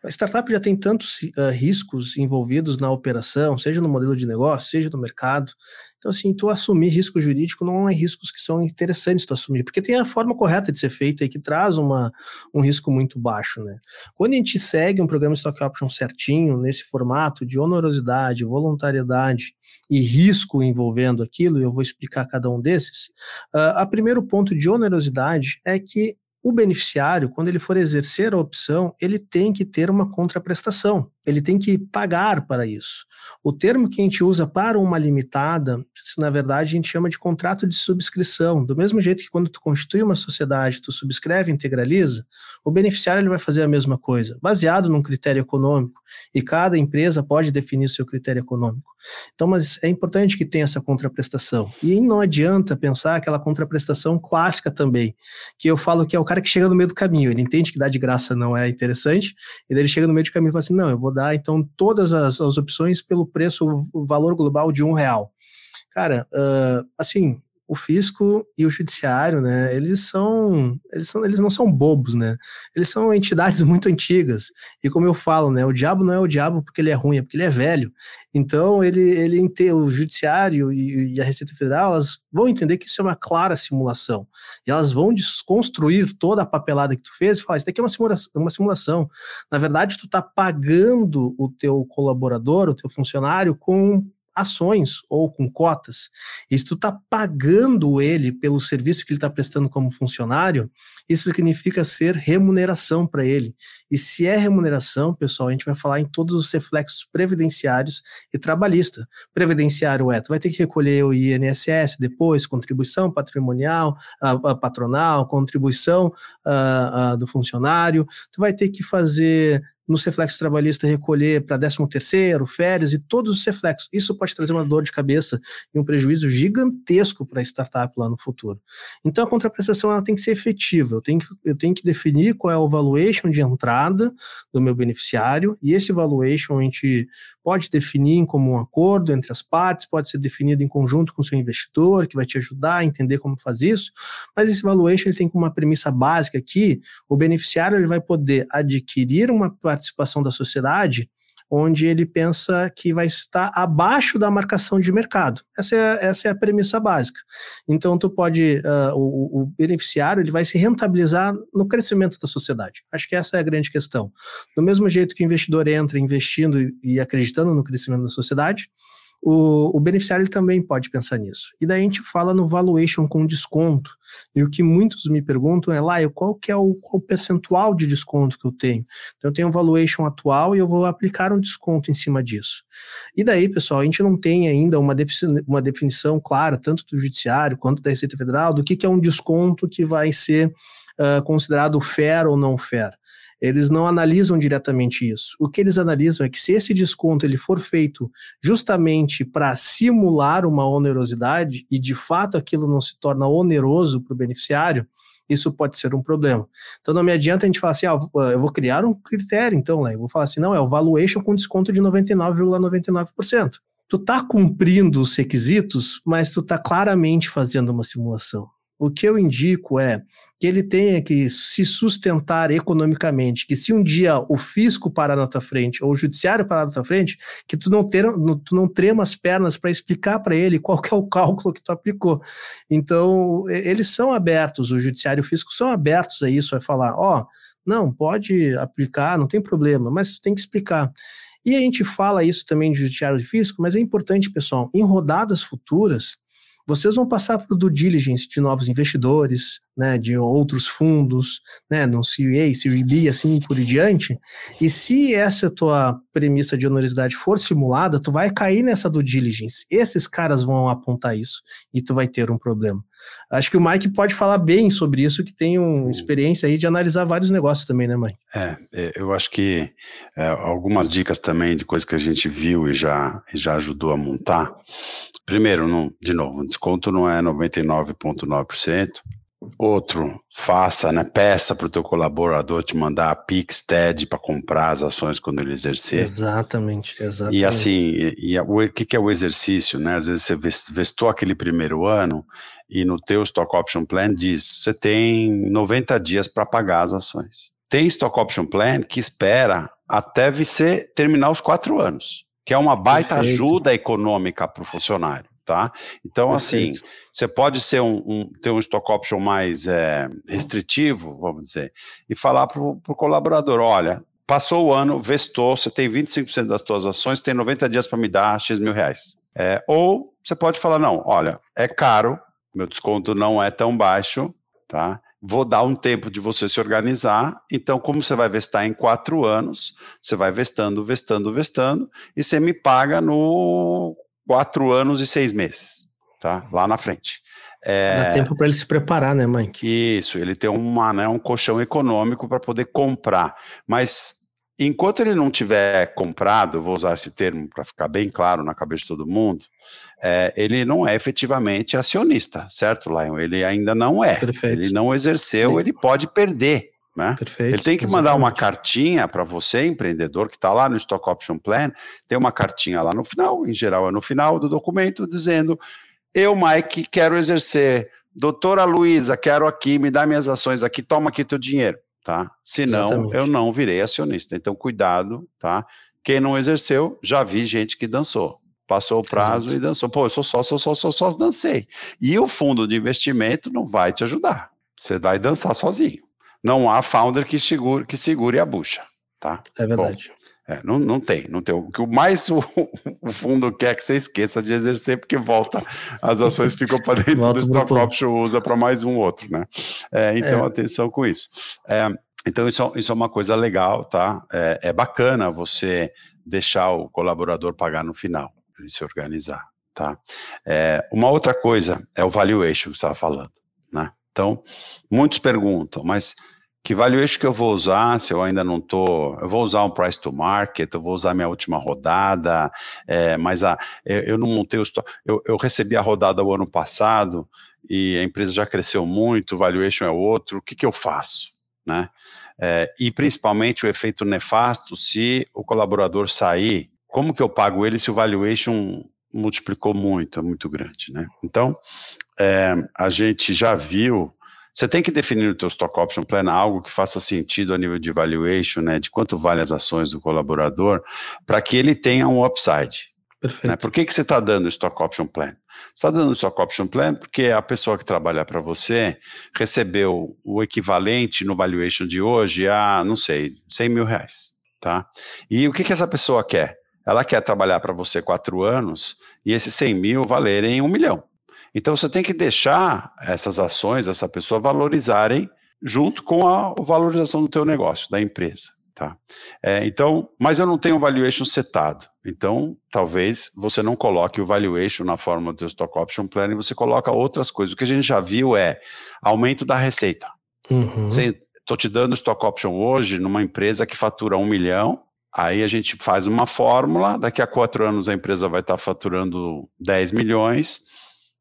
a startup já tem tantos uh, riscos envolvidos na operação, seja no modelo de negócio, seja no mercado, então, assim, tu assumir risco jurídico não é riscos que são interessantes tu assumir, porque tem a forma correta de ser feito aí que traz uma, um risco muito baixo, né? Quando a gente segue um programa de stock option certinho, nesse formato de onerosidade, voluntariedade e risco envolvendo aquilo, e eu vou explicar cada um desses, uh, a primeiro ponto de onerosidade é que o beneficiário, quando ele for exercer a opção, ele tem que ter uma contraprestação ele tem que pagar para isso. O termo que a gente usa para uma limitada, na verdade, a gente chama de contrato de subscrição. Do mesmo jeito que quando tu constitui uma sociedade, tu subscreve e integraliza, o beneficiário ele vai fazer a mesma coisa, baseado num critério econômico. E cada empresa pode definir seu critério econômico. Então, mas é importante que tenha essa contraprestação. E não adianta pensar aquela contraprestação clássica também, que eu falo que é o cara que chega no meio do caminho, ele entende que dar de graça não é interessante, e daí ele chega no meio do caminho e fala assim, não, eu vou dar então todas as, as opções pelo preço, o valor global de um real. Cara, uh, assim, o fisco e o judiciário, né, eles são, eles são, eles não são bobos, né? Eles são entidades muito antigas. E como eu falo, né, o diabo não é o diabo porque ele é ruim, é porque ele é velho. Então, ele, ele o judiciário e, e a Receita Federal, elas vão entender que isso é uma clara simulação. E elas vão desconstruir toda a papelada que tu fez e falar, isso daqui é uma simulação, uma simulação. Na verdade, tu está pagando o teu colaborador, o teu funcionário com ações ou com cotas, e se tu está pagando ele pelo serviço que ele está prestando como funcionário, isso significa ser remuneração para ele. E se é remuneração, pessoal, a gente vai falar em todos os reflexos previdenciários e trabalhista. Previdenciário é, tu vai ter que recolher o INSS depois, contribuição patrimonial, a, a patronal, contribuição a, do funcionário, tu vai ter que fazer no reflexo trabalhista recolher para 13 terceiro, férias e todos os reflexos. Isso pode trazer uma dor de cabeça e um prejuízo gigantesco para a startup lá no futuro. Então a contraprestação ela tem que ser efetiva. Eu tenho que, eu tenho que definir qual é o valuation de entrada do meu beneficiário e esse valuation a gente pode definir como um acordo entre as partes, pode ser definido em conjunto com o seu investidor, que vai te ajudar a entender como fazer isso, mas esse valuation ele tem como uma premissa básica aqui, o beneficiário ele vai poder adquirir uma participação da sociedade onde ele pensa que vai estar abaixo da marcação de mercado. Essa é, essa é a premissa básica. Então, tu pode, uh, o, o, beneficiário, ele vai se rentabilizar no crescimento da sociedade. Acho que essa é a grande questão. Do mesmo jeito que o investidor entra investindo e acreditando no crescimento da sociedade, o, o beneficiário também pode pensar nisso. E daí a gente fala no valuation com desconto. E o que muitos me perguntam é, lá, qual que é o, qual o percentual de desconto que eu tenho? Então, eu tenho um valuation atual e eu vou aplicar um desconto em cima disso. E daí, pessoal, a gente não tem ainda uma, uma definição clara, tanto do Judiciário quanto da Receita Federal, do que, que é um desconto que vai ser uh, considerado fair ou não fair eles não analisam diretamente isso. O que eles analisam é que se esse desconto ele for feito justamente para simular uma onerosidade e de fato aquilo não se torna oneroso para o beneficiário, isso pode ser um problema. Então não me adianta a gente falar assim, ah, eu vou criar um critério, então, né? Eu vou falar assim, não, é o valuation com desconto de 99,99%. ,99%. Tu tá cumprindo os requisitos, mas tu tá claramente fazendo uma simulação o que eu indico é que ele tenha que se sustentar economicamente, que se um dia o fisco parar na tua frente ou o judiciário parar na tua frente, que tu não, ter, tu não trema as pernas para explicar para ele qual é o cálculo que tu aplicou. Então, eles são abertos, o judiciário e o fisco são abertos a isso, a falar, ó, oh, não, pode aplicar, não tem problema, mas tu tem que explicar. E a gente fala isso também de judiciário e fisco, mas é importante, pessoal, em rodadas futuras, vocês vão passar por due diligence de novos investidores, né, de outros fundos, né, no Series A, assim por diante. E se essa tua premissa de onerosidade for simulada, tu vai cair nessa due diligence. Esses caras vão apontar isso e tu vai ter um problema. Acho que o Mike pode falar bem sobre isso, que tem uma experiência aí de analisar vários negócios também, né, mãe? É, é, eu acho que é, algumas dicas também de coisas que a gente viu e já, e já ajudou a montar. Primeiro, não, de novo, o desconto não é 99,9%, Outro, faça, né? Peça para o teu colaborador te mandar a Pix TED para comprar as ações quando ele exercer. Exatamente, exatamente. E assim, e, e, o que, que é o exercício, né? Às vezes você vestou aquele primeiro ano e no teu Stock Option Plan diz, você tem 90 dias para pagar as ações. Tem Stock Option Plan que espera até você terminar os quatro anos, que é uma baita Perfeito. ajuda econômica para o funcionário tá? Então, assim, Perfeito. assim, você pode ser um, um, ter um stock option mais é, restritivo, vamos dizer, e falar para o colaborador, olha, passou o ano, vestou, você tem 25% das suas ações, tem 90 dias para me dar X mil reais. É, ou você pode falar, não, olha, é caro, meu desconto não é tão baixo, tá? Vou dar um tempo de você se organizar. Então, como você vai vestar em quatro anos, você vai vestando, vestando, vestando, e você me paga no quatro anos e seis meses, tá? Lá na frente. É, Dá tempo para ele se preparar, né, mãe? Isso, ele tem uma, né, um colchão econômico para poder comprar. Mas enquanto ele não tiver comprado, vou usar esse termo para ficar bem claro na cabeça de todo mundo, é, ele não é efetivamente acionista, certo, Lion? Ele ainda não é. Perfeito. Ele não exerceu, ele pode perder. Né? Perfeito, ele tem que mandar uma cartinha para você, empreendedor, que está lá no Stock Option Plan, tem uma cartinha lá no final, em geral é no final do documento, dizendo: Eu, Mike, quero exercer. Doutora Luísa, quero aqui, me dá minhas ações aqui, toma aqui teu dinheiro, tá? Senão, Exatamente. eu não virei acionista. Então, cuidado, tá? Quem não exerceu, já vi gente que dançou. Passou o prazo Exato. e dançou. Pô, eu sou só, sou só, sou só, dancei. E o fundo de investimento não vai te ajudar. Você vai dançar sozinho não há founder que segure, que segure a bucha, tá? É verdade. Bom, é, não, não tem, não tem. O que mais o, o, fundo quer que você esqueça de exercer, porque volta, as ações ficam para dentro do stock option, usa para mais um outro, né? É, então, é. atenção com isso. É, então, isso, isso é uma coisa legal, tá? É, é bacana você deixar o colaborador pagar no final, ele se organizar, tá? É, uma outra coisa é o valuation que você estava falando, né? Então, muitos perguntam, mas Que valuation que eu vou usar se eu ainda não estou. Eu vou usar um price to market, eu vou usar minha última rodada, é, mas a, eu, eu, não montei o. Eu, eu recebi a rodada o ano passado e a empresa já cresceu muito, o valuation é outro, o que, que eu faço? Né? É, e principalmente o efeito nefasto se o colaborador sair, como que eu pago ele se o valuation multiplicou muito, é muito grande, né? Então, é, a gente já viu você tem que definir no teu stock option plan algo que faça sentido a nível de valuation, né, de quanto vale as ações do colaborador, para que ele tenha um upside. Perfeito. Né? Por que, que você está dando o stock option plan? Você está dando o stock option plan porque a pessoa que trabalha para você recebeu o equivalente no valuation de hoje a, não sei, 100 mil reais. Tá? E o que, que essa pessoa quer? Ela quer trabalhar para você quatro anos e esses 100 mil valerem um milhão. Então você tem que deixar essas ações, essa pessoa valorizarem junto com a valorização do teu negócio, da empresa. Tá? É, então, mas eu não tenho valuation setado. Então, talvez você não coloque o valuation na forma do stock option plan e você coloca outras coisas. O que a gente já viu é aumento da receita. Estou uhum. te dando stock option hoje numa empresa que fatura um milhão. Aí a gente faz uma fórmula, daqui a quatro anos a empresa vai estar faturando 10 milhões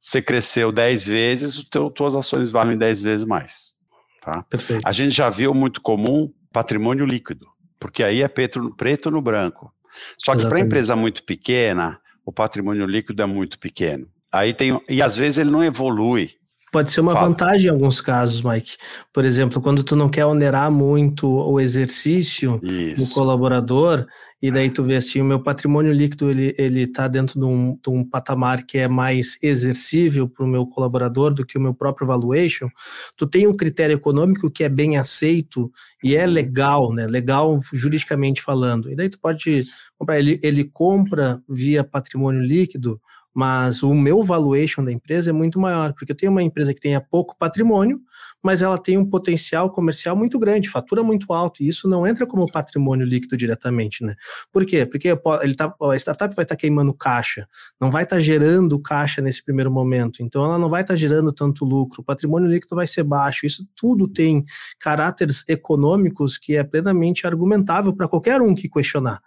você cresceu 10 vezes, o teu, tuas ações valem 10 vezes mais. Tá? Perfeito. A gente já viu muito comum patrimônio líquido, porque aí é preto, preto no branco. Só que para empresa muito pequena, o patrimônio líquido é muito pequeno. Aí tem, e às vezes ele não evolui pode ser uma Fala. vantagem em alguns casos, Mike. Por exemplo, quando tu não quer onerar muito o exercício Isso. do colaborador, e daí tu vê assim, o meu patrimônio líquido ele ele está dentro de um, de um patamar que é mais exercível para o meu colaborador do que o meu próprio valuation. Tu tem um critério econômico que é bem aceito e é legal, né? Legal juridicamente falando. E daí tu pode comprar. Ele, ele compra via patrimônio líquido mas o meu valuation da empresa é muito maior, porque eu tenho uma empresa que tenha pouco patrimônio, mas ela tem um potencial comercial muito grande, fatura muito alto, e isso não entra como patrimônio líquido diretamente, né? Por quê? Porque ele tá, a startup vai estar tá queimando caixa, não vai estar tá gerando caixa nesse primeiro momento, então ela não vai estar tá gerando tanto lucro, o patrimônio líquido vai ser baixo, isso tudo tem caráteres econômicos que é plenamente argumentável para qualquer um que questionar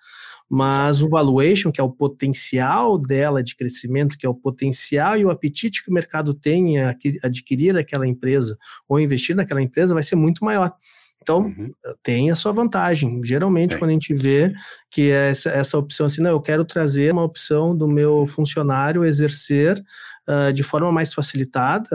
mas o valuation, que é o potencial dela de crescimento, que é o potencial e o apetite que o mercado tem a adquirir aquela empresa ou investir naquela empresa, vai ser muito maior. Então, uhum. tem a sua vantagem. Geralmente, é. quando a gente vê que essa, essa opção assim, não, eu quero trazer uma opção do meu funcionário exercer uh, de forma mais facilitada,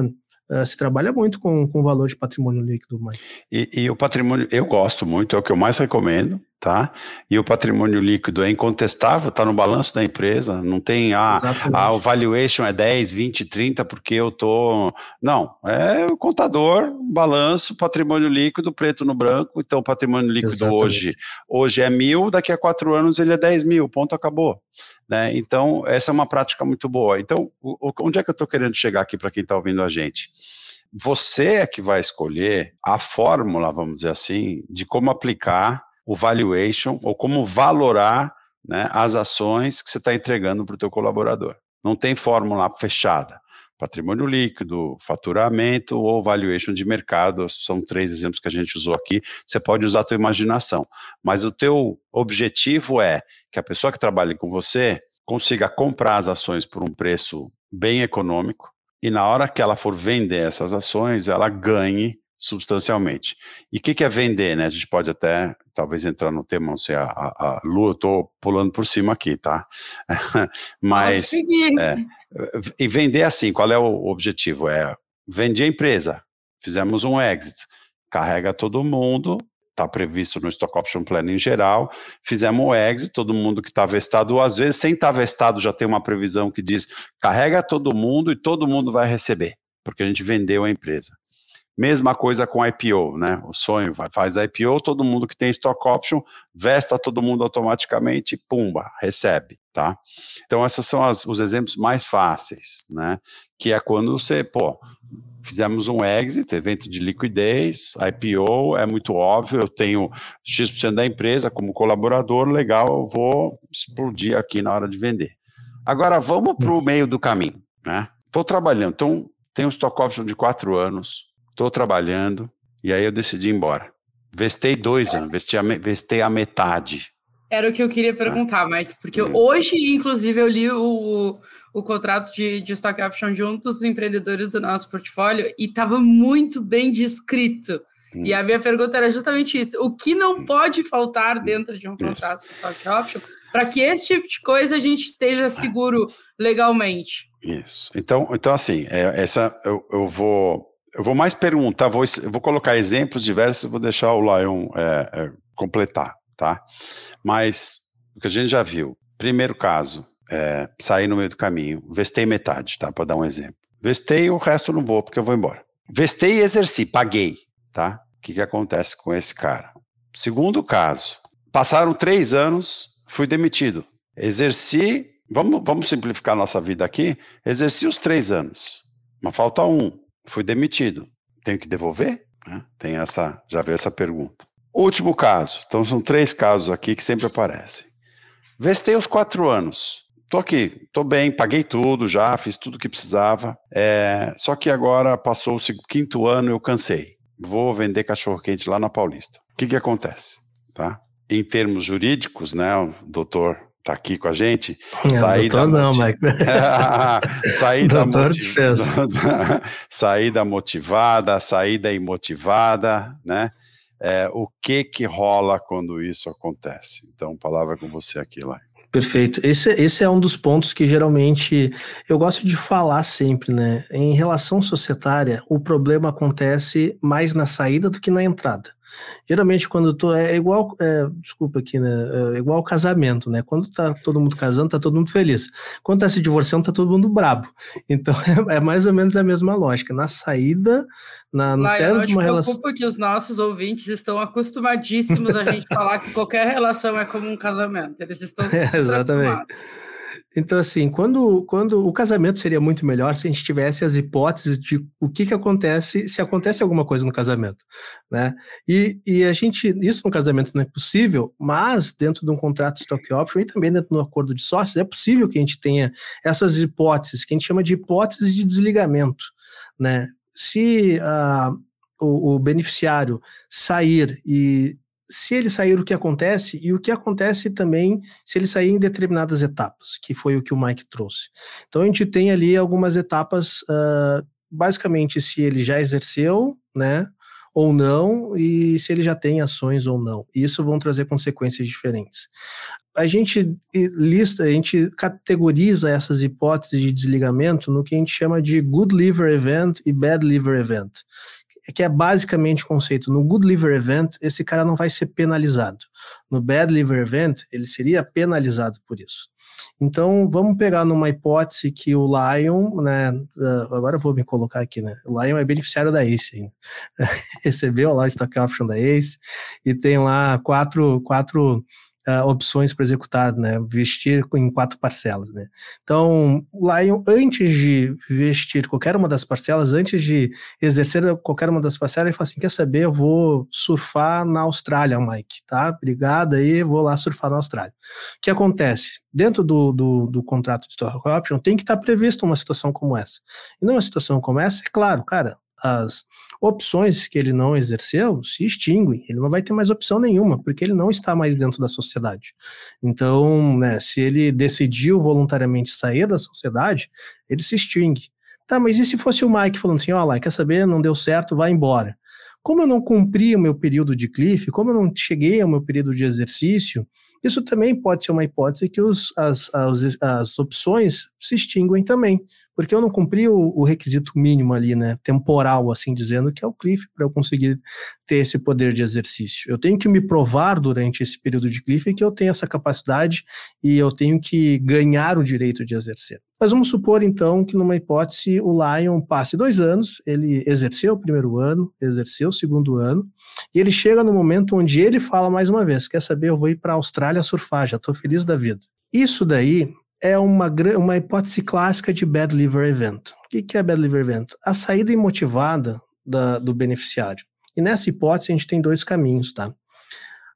uh, se trabalha muito com, com o valor de patrimônio líquido, Mike. E, e o patrimônio, eu gosto muito, é o que eu mais recomendo, tá? E o patrimônio líquido é incontestável, está no balanço da empresa, não tem, ah, ah, o valuation é 10, 20, 30, porque eu tô... Não, é o contador, balanço, patrimônio líquido, preto no branco, então o patrimônio líquido hoje, hoje é mil, daqui a quatro anos ele é 10 mil, ponto, acabou. Né? Então, essa é uma prática muito boa. Então, o, onde é que eu estou querendo chegar aqui para quem está ouvindo a gente? Você é que vai escolher a fórmula, vamos dizer assim, de como aplicar o valuation ou como valorar né, as ações que você está entregando para o teu colaborador. Não tem fórmula fechada. Patrimônio líquido, faturamento ou valuation de mercado, são três exemplos que a gente usou aqui. Você pode usar a tua imaginação, mas o teu objetivo é que a pessoa que trabalha com você consiga comprar as ações por um preço bem econômico e na hora que ela for vender essas ações, ela ganhe substancialmente. E o que, que, é vender, né? A gente pode até, talvez, entrar no tema, não sei, a, a, a Lu, eu estou pulando por cima aqui, tá? Mas, é, e vender assim, qual é o objetivo? É vender a empresa, fizemos um exit, carrega todo mundo, está previsto no Stock Option Plan em geral, fizemos o exit, todo mundo que está vestado, ou às vezes sem estar tá vestado já tem uma previsão que diz, carrega todo mundo e todo mundo vai receber, porque a gente vendeu a empresa. Mesma coisa com IPO, né? O sonho vai, faz IPO, todo mundo que tem stock option, vesta todo mundo automaticamente, pumba, recebe, tá? Então, esses são as, os exemplos mais fáceis, né? Que é quando você, pô, fizemos um exit, evento de liquidez, IPO, é muito óbvio, eu tenho X% da empresa como colaborador, legal, eu vou explodir aqui na hora de vender. Agora, vamos para o meio do caminho, né? Estou trabalhando, então, tenho um stock option de quatro anos, estou trabalhando, e aí eu decidi ir embora. Vestei dois anos, vestei a, vestei a metade. Era o que eu queria perguntar, Mike, porque hoje, inclusive, eu li o, o contrato de, de stock option de um dos empreendedores do nosso portfólio e estava muito bem descrito. Hum. E a minha pergunta era justamente isso: o que não hum. pode faltar dentro de um contrato isso. de stock option para que esse tipo de coisa a gente esteja seguro legalmente? Isso. Então, então assim, é, essa eu, eu vou eu vou mais perguntar, vou, vou colocar exemplos diversos, vou deixar o Lion é, é, completar, tá? Mas o que a gente já viu, primeiro caso, é, sair no meio do caminho, vestei metade, tá? Para dar um exemplo. Vestei, o resto não vou, porque eu vou embora. Vestei e exerci, paguei, tá? O que, que acontece com esse cara? Segundo caso, passaram três anos, fui demitido. Exerci, vamos, vamos simplificar nossa vida aqui, exerci os três anos, mas falta um, fui demitido. Tenho que devolver? Né? Tem essa, já veio essa pergunta. Último caso, então são três casos aqui que sempre aparecem. Vestei os quatro anos, Tô aqui, tô bem, paguei tudo já, fiz tudo que precisava. É, só que agora passou o quinto ano, eu cansei. Vou vender cachorro quente lá na Paulista. O que que acontece, tá? Em termos jurídicos, né, o doutor tá aqui com a gente. Não, saída doutor não, Mike. saída, motivada, saída motivada, saída imotivada, né? É, o que que rola quando isso acontece? Então, palavra com você aqui, lá. Perfeito. Esse, esse é um dos pontos que geralmente eu gosto de falar sempre, né? Em relação societária, o problema acontece mais na saída do que na entrada. Geralmente, quando tô. É igual. É, desculpa aqui, né? É igual casamento, né? Quando tá todo mundo casando, tá todo mundo feliz. Quando tá se divorciando, tá todo mundo brabo. Então, é, é mais ou menos a mesma lógica. Na saída, na, no término de uma relação. que os nossos ouvintes estão acostumadíssimos a gente falar que qualquer relação é como um casamento. Eles estão. É, exatamente. Então, assim, quando, quando o casamento seria muito melhor se a gente tivesse as hipóteses de o que, que acontece se acontece alguma coisa no casamento, né? E, e a gente, isso no casamento não é possível, mas dentro de um contrato de stock option e também dentro do acordo de sócios, é possível que a gente tenha essas hipóteses, que a gente chama de hipóteses de desligamento, né? Se uh, o, o beneficiário sair e se ele sair, o que acontece, e o que acontece também se ele sair em determinadas etapas, que foi o que o Mike trouxe. Então a gente tem ali algumas etapas, uh, basicamente se ele já exerceu, né, ou não, e se ele já tem ações ou não. Isso vão trazer consequências diferentes. A gente lista, a gente categoriza essas hipóteses de desligamento no que a gente chama de good liver event e bad liver event que é basicamente o conceito. No Good Liver Event, esse cara não vai ser penalizado. No Bad Liver Event, ele seria penalizado por isso. Então, vamos pegar numa hipótese que o Lion, né, uh, agora eu vou me colocar aqui, né, o Lion é beneficiário da ACE. Recebeu lá o stock option da ACE e tem lá quatro, quatro uh, opções para executar, né? Vestir em quatro parcelas, né? Então, Lion, antes de vestir qualquer uma das parcelas, antes de exercer qualquer uma das parcelas, ele fala assim: quer saber? Eu vou surfar na Austrália, Mike, tá? Obrigado aí, vou lá surfar na Austrália. O que acontece? Dentro do, do, do contrato de stock option, tem que estar tá previsto uma situação como essa. E numa situação como essa, é claro, cara, as opções que ele não exerceu se extinguem. Ele não vai ter mais opção nenhuma, porque ele não está mais dentro da sociedade. Então, né, se ele decidiu voluntariamente sair da sociedade, ele se extingue. Tá, mas e se fosse o Mike falando assim, ó, lá, quer saber, não deu certo, vai embora. Como eu não cumpri o meu período de cliff, como eu não cheguei ao meu período de exercício, isso também pode ser uma hipótese que os, as, as, as opções se extinguem também porque eu não cumpri o, o, requisito mínimo ali, né, temporal, assim dizendo, que é o cliff, para eu conseguir ter esse poder de exercício. Eu tenho que me provar durante esse período de cliff que eu tenho essa capacidade e eu tenho que ganhar o direito de exercer. Mas vamos supor, então, que numa hipótese o Lion passe dois anos, ele exerceu o primeiro ano, exerceu o segundo ano, e ele chega no momento onde ele fala mais uma vez: quer saber, eu vou ir para a Austrália surfar, já estou feliz da vida. Isso daí é uma, uma hipótese clássica de bad liver event. O que é bad liver event? A saída imotivada da, do beneficiário. E nessa hipótese a gente tem dois caminhos, tá?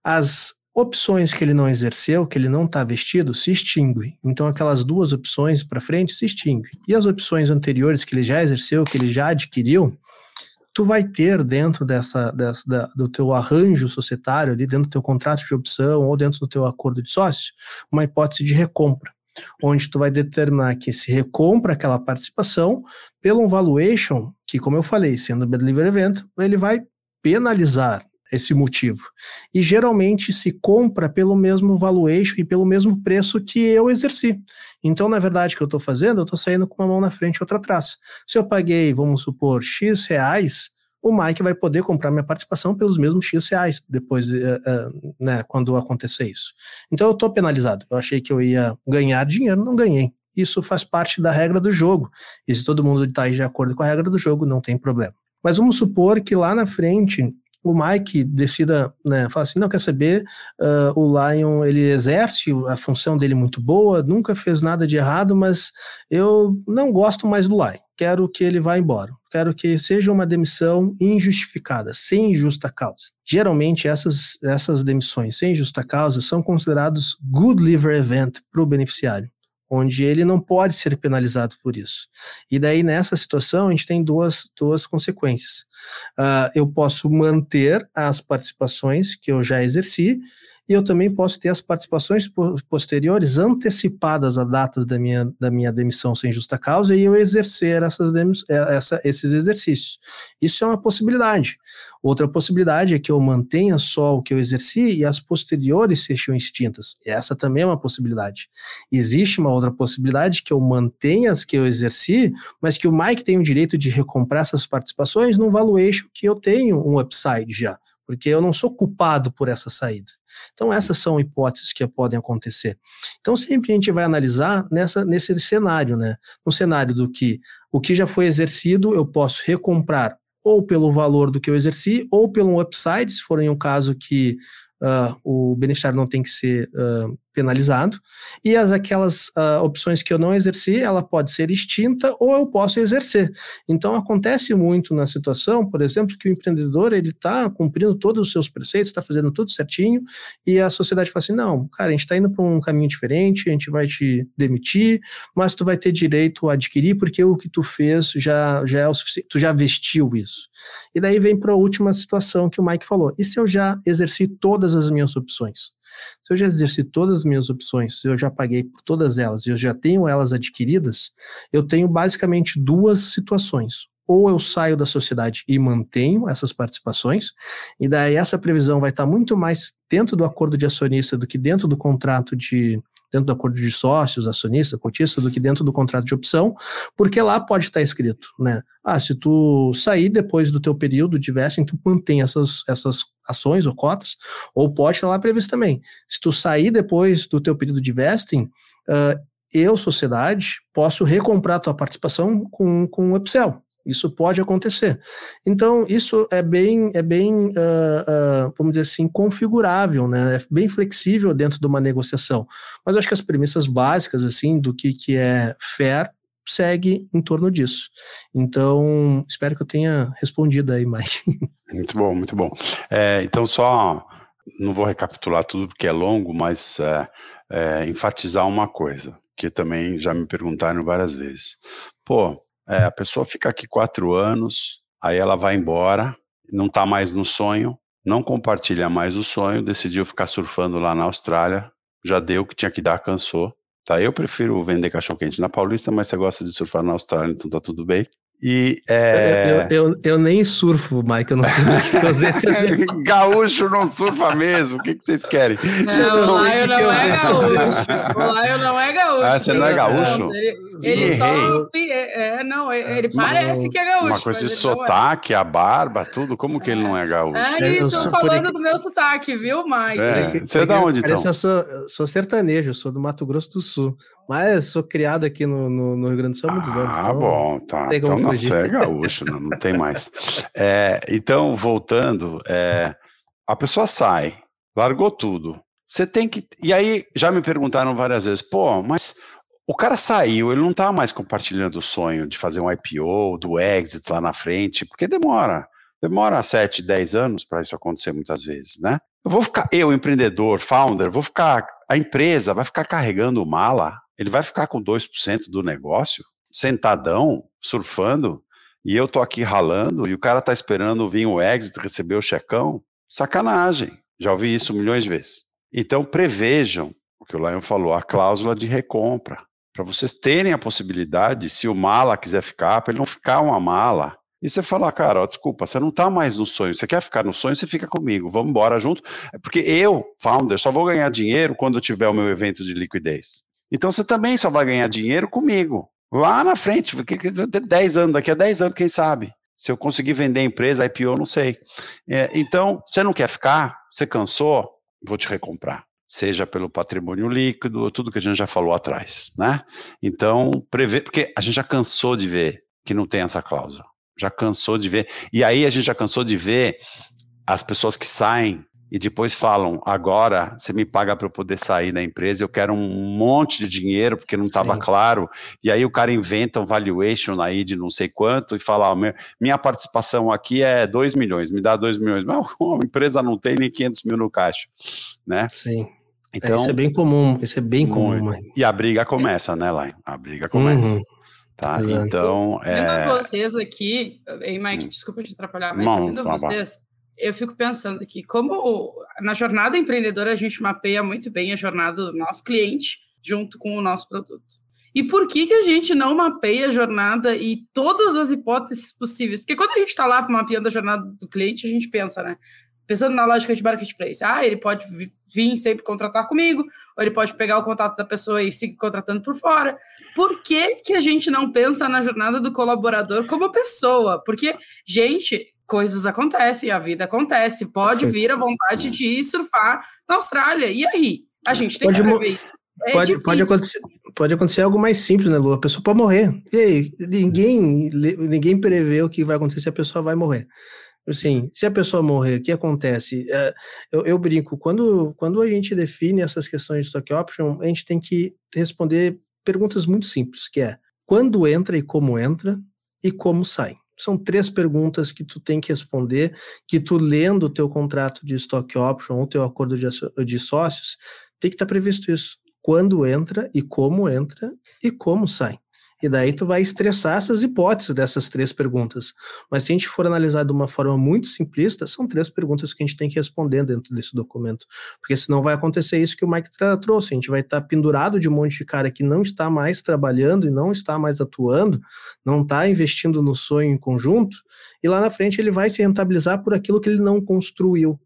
As opções que ele não exerceu, que ele não está vestido, se extinguem. Então aquelas duas opções para frente se extinguem. E as opções anteriores que ele já exerceu, que ele já adquiriu, tu vai ter dentro dessa, dessa da, do teu arranjo societário, ali dentro do teu contrato de opção ou dentro do teu acordo de sócio, uma hipótese de recompra, onde tu vai determinar que se recompra aquela participação pelo valuation que, como eu falei, sendo delivery event, ele vai penalizar esse motivo. E geralmente se compra pelo mesmo valuation e pelo mesmo preço que eu exerci. Então, na verdade, o que eu estou fazendo, eu estou saindo com uma mão na frente e outra atrás. Se eu paguei, vamos supor, X reais, o Mike vai poder comprar minha participação pelos mesmos X reais depois, uh, uh, né, quando acontecer isso. Então, eu estou penalizado. Eu achei que eu ia ganhar dinheiro, não ganhei. Isso faz parte da regra do jogo. E se todo mundo está de acordo com a regra do jogo, não tem problema. Mas vamos supor que lá na frente o Mike decida, né, fala assim, não, quer saber, uh, o Lion, ele exerce a função dele muito boa, nunca fez nada de errado, mas eu não gosto mais do Lion, quero que ele vá embora, quero que seja uma demissão injustificada, sem justa causa. Geralmente, essas, essas demissões sem justa causa são considerados good liver event para o beneficiário onde ele não pode ser penalizado por isso. E daí, nessa situação, a gente tem duas, duas consequências. Uh, eu posso manter as participações que eu já exerci, e eu também posso ter as participações posteriores antecipadas à data da minha, da minha demissão sem justa causa e eu exercer essas, é, essa, esses exercícios. Isso é uma possibilidade. Outra possibilidade é que eu mantenha só o que eu exerci e as posteriores sejam extintas. Essa também é uma possibilidade. Existe uma outra possibilidade que eu mantenha as que eu exerci, mas que o Mike tem o direito de recomprar essas participações num valuation que eu tenho um upside já porque eu não sou culpado por essa saída. Então, essas são hipóteses que podem acontecer. Então, sempre a gente vai analisar nessa, nesse cenário, né? No cenário do que o que já foi exercido, eu posso recomprar ou pelo valor do que eu exerci, ou pelo upside, se for em um caso que uh, o beneficiário não tem que ser uh, penalizado, e as aquelas uh, opções que eu não exerci, ela pode ser extinta ou eu posso exercer. Então acontece muito na situação, por exemplo, que o empreendedor ele está cumprindo todos os seus preceitos, está fazendo tudo certinho, e a sociedade fala assim, não, cara, a gente está indo para um caminho diferente, a gente vai te demitir, mas tu vai ter direito a adquirir porque o que tu fez já, já é o suficiente, tu já vestiu isso. E daí vem para a última situação que o Mike falou, e se eu já exerci todas as minhas opções? Se eu já exerci todas as minhas opções, se eu já paguei por todas elas e eu já tenho elas adquiridas, eu tenho basicamente duas situações. Ou eu saio da sociedade e mantenho essas participações, e daí essa previsão vai estar muito mais dentro do acordo de acionista do que dentro do contrato de, dentro do acordo de sócios, acionista, cotista, do que dentro do contrato de opção, porque lá pode estar escrito, né? Ah, se tu sair depois do teu período de vesting, tu mantém essas, essas ações ou cotas, ou pode estar lá previsto também. Se tu sair depois do teu período de vesting, uh, eu, sociedade, posso recomprar tua participação com, com o upsell. Isso pode acontecer. Então, isso é bem, é bem uh, uh, vamos dizer assim, configurável, né? É bem flexível dentro de uma negociação. Mas acho que as premissas básicas, assim, do que, que é fair, segue em torno disso. Então, espero que eu tenha respondido aí, Mike. Muito bom, muito bom. É, então, só, não vou recapitular tudo porque é longo, mas é, é, enfatizar uma coisa, que também já me perguntaram várias vezes. Pô, é, a pessoa fica aqui quatro anos, aí ela vai embora, não está mais no sonho, não compartilha mais o sonho, decidiu ficar surfando lá na Austrália, já deu o que tinha que dar, cansou. Tá, eu prefiro vender cachorro quente na Paulista, mas você gosta de surfar na Austrália, então tá tudo bem. E, é... eu, eu, eu, nem surfo, Mike, eu não sei o que fazer esse exemplo. Gaúcho não surfa mesmo, o que, que vocês querem? Não, o Laio não é gaúcho. O Laio não é gaúcho. Ah, você não é gaúcho? Ele, ele só. É, não, ele parece que é gaúcho. Uma coisa de é. sotaque, é. a barba, tudo, como que ele não é gaúcho? Eu tô falando por... do meu sotaque, viu, Mike? É. Você é da onde, então? Eu sou, sou sertanejo, sou do Mato Grosso do Sul. Mas sou criado aqui no, no, no, Rio Grande do Sul há muitos anos. Ah, então bom, tá. Então não, você é gaúcho, não, não tem mais. É, então, voltando, é, a pessoa sai, largou tudo. Você tem que. E aí, já me perguntaram várias vezes, pô, mas o cara saiu, ele não tá mais compartilhando o sonho de fazer um IPO, do exit lá na frente, porque demora. Demora 7, 10 anos para isso acontecer muitas vezes, né? Eu vou ficar, eu, empreendedor, founder, vou ficar, a empresa vai ficar carregando mala ele vai ficar com 2% do negócio, sentadão, surfando, e eu tô aqui ralando e o cara tá esperando vir o exit, receber o checão, sacanagem. Já ouvi isso milhões de vezes. Então prevejam o que o Lion falou, a cláusula de recompra, para vocês terem a possibilidade, se o mala quiser ficar, para ele não ficar uma mala. E você fala, cara, ó, desculpa, você não está mais no sonho, você quer ficar no sonho, você fica comigo, vamos embora junto, é porque eu, founder, só vou ganhar dinheiro quando tiver o meu evento de liquidez. Então você também só vai ganhar dinheiro comigo. Lá na frente, 10 anos, daqui a 10 anos, quem sabe? Se eu conseguir vender a empresa, IPO, não sei. É, então, você não quer ficar? Você cansou? Vou te recomprar. Seja pelo patrimônio líquido, tudo que a gente já falou atrás, né? Então, prever, porque a gente já cansou de ver que não tem essa cláusula. Já cansou de ver. E aí a gente já cansou de ver as pessoas que saem e depois falam: agora você me paga para eu poder sair da empresa, eu quero um monte de dinheiro porque não estava claro. E aí o cara inventa um valuation aí de não sei quanto e fala: minha participação aqui é 2 milhões, me dá 2 milhões. Mas a empresa não tem nem 500 mil no caixa, né? Sim. Então, é, isso é bem comum, isso é bem comum. E a briga começa, né, Lai? A briga começa. Uhum. Tá? Então, é... vocês aqui, ei, Mike, hum. desculpa te atrapalhar, mas não, vendo vocês, eu fico pensando que como na jornada empreendedora a gente mapeia muito bem a jornada do nosso cliente junto com o nosso produto. E por que, que a gente não mapeia a jornada e todas as hipóteses possíveis? Porque quando a gente está lá mapeando a jornada do cliente, a gente pensa, né? Pensando na lógica de marketplace, ah, ele pode vir sempre contratar comigo, ou ele pode pegar o contato da pessoa e seguir contratando por fora. Por que, que a gente não pensa na jornada do colaborador como pessoa? Porque, gente, coisas acontecem, a vida acontece. Pode vir a vontade de surfar na Austrália. E aí? A gente tem pode que prever é pode, pode, acontecer, pode acontecer algo mais simples, né, Lu? A pessoa pode morrer. E aí? Ninguém, ninguém prevê o que vai acontecer se a pessoa vai morrer. Assim, se a pessoa morrer, o que acontece? É, eu, eu, brinco, quando, quando a gente define essas questões de stock option, a gente tem que responder perguntas muito simples, que é quando entra e como entra e como sai. São três perguntas que tu tem que responder, que tu lendo o teu contrato de stock option ou teu acordo de, de sócios, tem que estar tá previsto isso. Quando entra e como entra e como sai. E daí tu vai estressar essas hipóteses dessas três perguntas. Mas se a gente for analisar de uma forma muito simplista, são três perguntas que a gente tem que responder dentro desse documento. Porque senão vai acontecer isso que o Mike trouxe. A gente vai estar pendurado de um monte de cara que não está mais trabalhando e não está mais atuando, não está investindo no sonho em conjunto, e lá na frente ele vai se rentabilizar por aquilo que ele não construiu.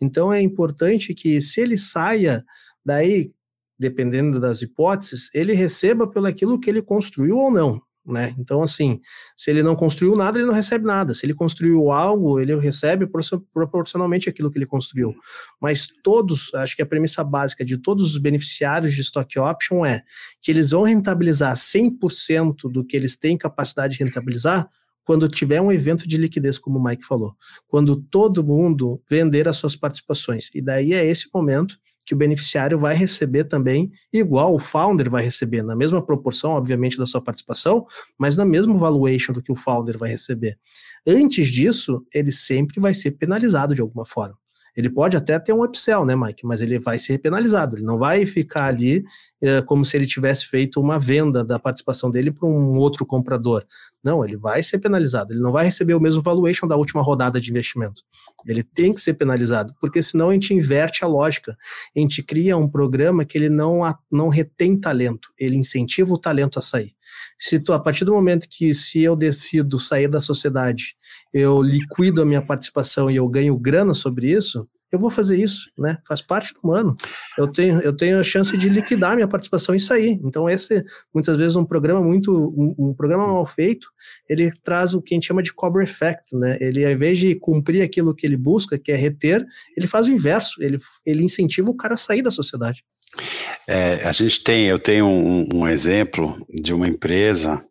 Então é importante que se ele saia daí dependendo das hipóteses, ele receba pelo aquilo que ele construiu ou não. Né? Então, assim, se ele não construiu nada, ele não recebe nada. Se ele construiu algo, ele recebe proporcionalmente aquilo que ele construiu. Mas todos, acho que a premissa básica de todos os beneficiários de stock option é que eles vão rentabilizar 100% do que eles têm capacidade de rentabilizar quando tiver um evento de liquidez, como o Mike falou. Quando todo mundo vender as suas participações. E daí é esse momento que o beneficiário vai receber também, igual o founder vai receber, na mesma proporção, obviamente, da sua participação, mas na mesma valuation do que o founder vai receber. Antes disso, ele sempre vai ser penalizado de alguma forma. Ele pode até ter um upsell, né, Mike? Mas ele vai ser penalizado. Ele não vai ficar ali é, como se ele tivesse feito uma venda da participação dele para um outro comprador. Não, ele vai ser penalizado. Ele não vai receber o mesmo valuation da última rodada de investimento. Ele tem que ser penalizado, porque senão a gente inverte a lógica. A gente cria um programa que ele não, não retém talento, ele incentiva o talento a sair. Se tu, a partir do momento que se eu decido sair da sociedade, eu liquido a minha participação e eu ganho grana sobre isso, eu vou fazer isso, né? Faz parte do humano. Eu tenho, eu tenho a chance de liquidar minha participação e sair. Então esse, muitas vezes, um programa muito, um, um, programa mal feito, ele traz o que a gente chama de cover effect, né? Ele, ao invés de cumprir aquilo que ele busca, que é reter, ele faz o inverso. Ele, ele incentiva o cara a sair da sociedade. É, a gente tem, eu tenho um, um, exemplo de uma empresa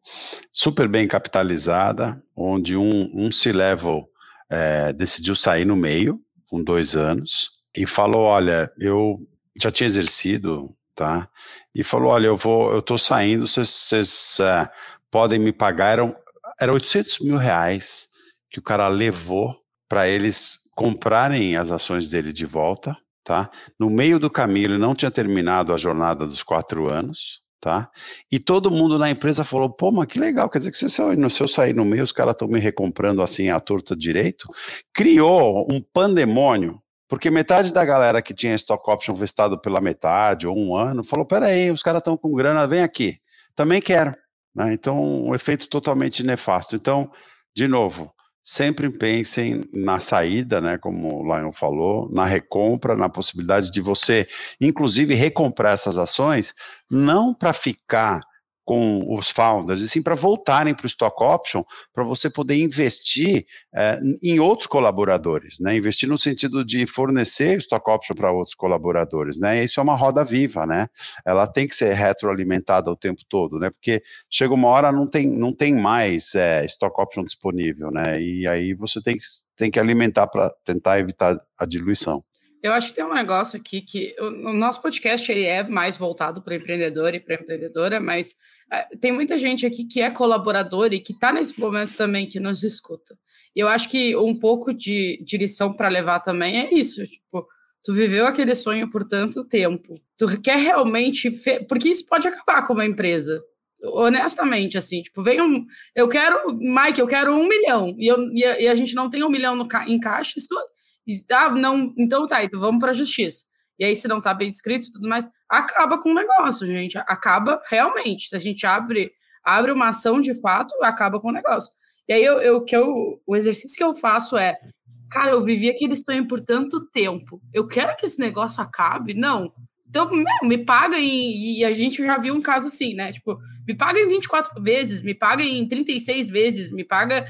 super bem capitalizada, onde um, um C-level é, decidiu sair no meio, com dois anos, e falou, olha, eu já tinha exercido, tá? E falou, olha, eu vou, eu tô saindo, vocês uh, podem me pagar, eram, eram 800 mil reais que o cara levou para eles comprarem as ações dele de volta, tá? No meio do caminho, ele não tinha terminado a jornada dos quatro anos, tá? E todo mundo na empresa falou, pô, mas que legal, quer dizer que se eu, se eu sair no meio, os caras estão me recomprando assim à torta direito. Criou um pandemônio, porque metade da galera que tinha stock option vestado pela metade ou um ano, falou, peraí, os caras estão com grana, vem aqui, também quero. Né? Então, um efeito totalmente nefasto. Então, de novo, sempre pensem na saída, né, como o Lion falou, na recompra, na possibilidade de você, inclusive, recomprar essas ações, não para ficar com os founders, e sim para voltarem para o stock option, para você poder investir é, em outros colaboradores, né? Investir no sentido de fornecer stock option para outros colaboradores, né? Isso é uma roda viva, né? Ela tem que ser retroalimentada o tempo todo, né? Porque chega uma hora não tem, não tem mais é, stock option disponível, né? E aí você tem, tem que alimentar para tentar evitar a diluição. Eu acho que tem um negócio aqui que o, nosso podcast ele é mais voltado para empreendedor e para empreendedora, mas uh, tem muita gente aqui que é colaborador e que está nesse momento também que nos escuta. E eu acho que um pouco de, de lição para levar também é isso, tipo, tu viveu aquele sonho por tanto tempo, tu quer realmente, porque isso pode acabar com uma empresa, honestamente, assim, tipo, vem um, eu quero, Mike, eu quero um milhão, e, eu, e, a, e a gente não tem um milhão no, em caixa, isso ah, não, então tá, então vamos para a justiça. E aí, se não tá bem escrito e tudo mais, acaba com o negócio, gente. Acaba realmente. Se a gente abre, abre uma ação de fato, acaba com o negócio. E aí, eu, eu, que eu, o exercício que eu faço é, cara, eu vivi aquele sonho por tanto tempo. Eu quero que esse negócio acabe? Não. Então, meu, me paga em. E a gente já viu um caso assim, né? Tipo, me paga em 24 vezes, me paga em 36 vezes, me paga,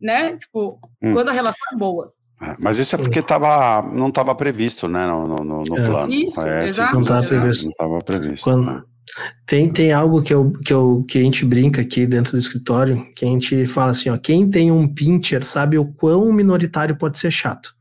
né? Tipo, hum. quando a relação é boa. É, mas isso é porque tava, não estava previsto, né, no, no, no é. plano. Isso, é, exato. Não estava previsto. Não estava previsto. Quando, né? tem, tem algo que, eu, que, eu, que a gente brinca aqui dentro do escritório, que a gente fala assim, ó, quem tem um pincher sabe o quão minoritário pode ser chato.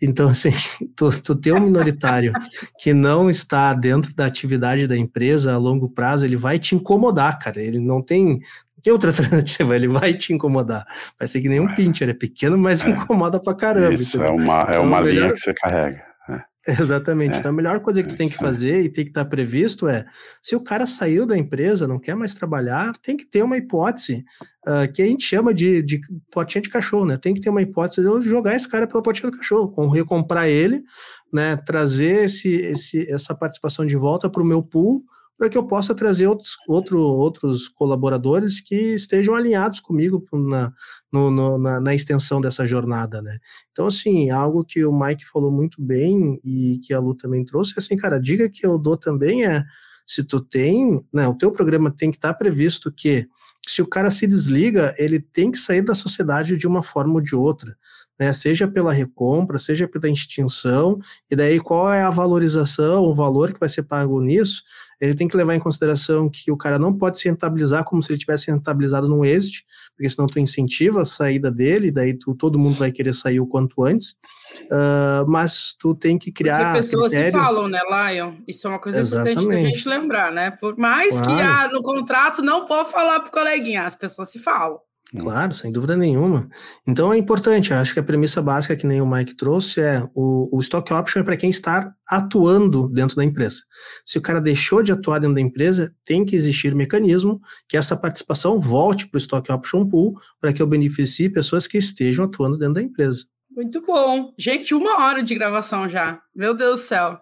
Então, assim, tu, tu ter um minoritário que não está dentro da atividade da empresa a longo prazo, ele vai te incomodar, cara. Ele não tem, tem outra alternativa, ele vai te incomodar. Vai ser que nem um pincher, é pequeno, mas é. incomoda pra caramba. Isso, é uma, é uma então, linha melhor... que você carrega. É. Exatamente. É. Então a melhor coisa que tu tem que fazer e tem que estar previsto é: se o cara saiu da empresa, não quer mais trabalhar, tem que ter uma hipótese uh, que a gente chama de, de potinha de cachorro, né? Tem que ter uma hipótese de eu jogar esse cara pela potinha do cachorro, com recomprar ele, né? Trazer esse, esse, essa participação de volta para o meu pool para que eu possa trazer outros, outro, outros colaboradores que estejam alinhados comigo na, no, no, na, na, extensão dessa jornada, né? Então, assim, algo que o Mike falou muito bem e que a Lu também trouxe, é assim, cara, a dica que eu dou também é, se tu tem, né, o teu programa tem que estar tá previsto que se o cara se desliga, ele tem que sair da sociedade de uma forma ou de outra né, seja pela recompra, seja pela extinção, e daí qual é a valorização, o valor que vai ser pago nisso, ele tem que levar em consideração que o cara não pode se rentabilizar como se ele tivesse rentabilizado no exit, porque senão tu incentiva a saída dele, daí tu, todo mundo vai querer sair o quanto antes, uh, mas tu tem que criar Porque pessoas critério... se falam, né, Lion? Isso é uma coisa Exatamente. importante da gente lembrar, né? Por mais claro. que ah, no contrato não pode falar pro coleguinha, as pessoas se falam. Claro, sem dúvida nenhuma. Então é importante, acho que a premissa básica que nem o Mike trouxe é o, o stock option é para quem está atuando dentro da empresa. Se o cara deixou de atuar dentro da empresa, tem que existir um mecanismo que essa participação volte para o stock option pool para que eu beneficie pessoas que estejam atuando dentro da empresa. Muito bom. Gente, uma hora de gravação já. Meu Deus do céu.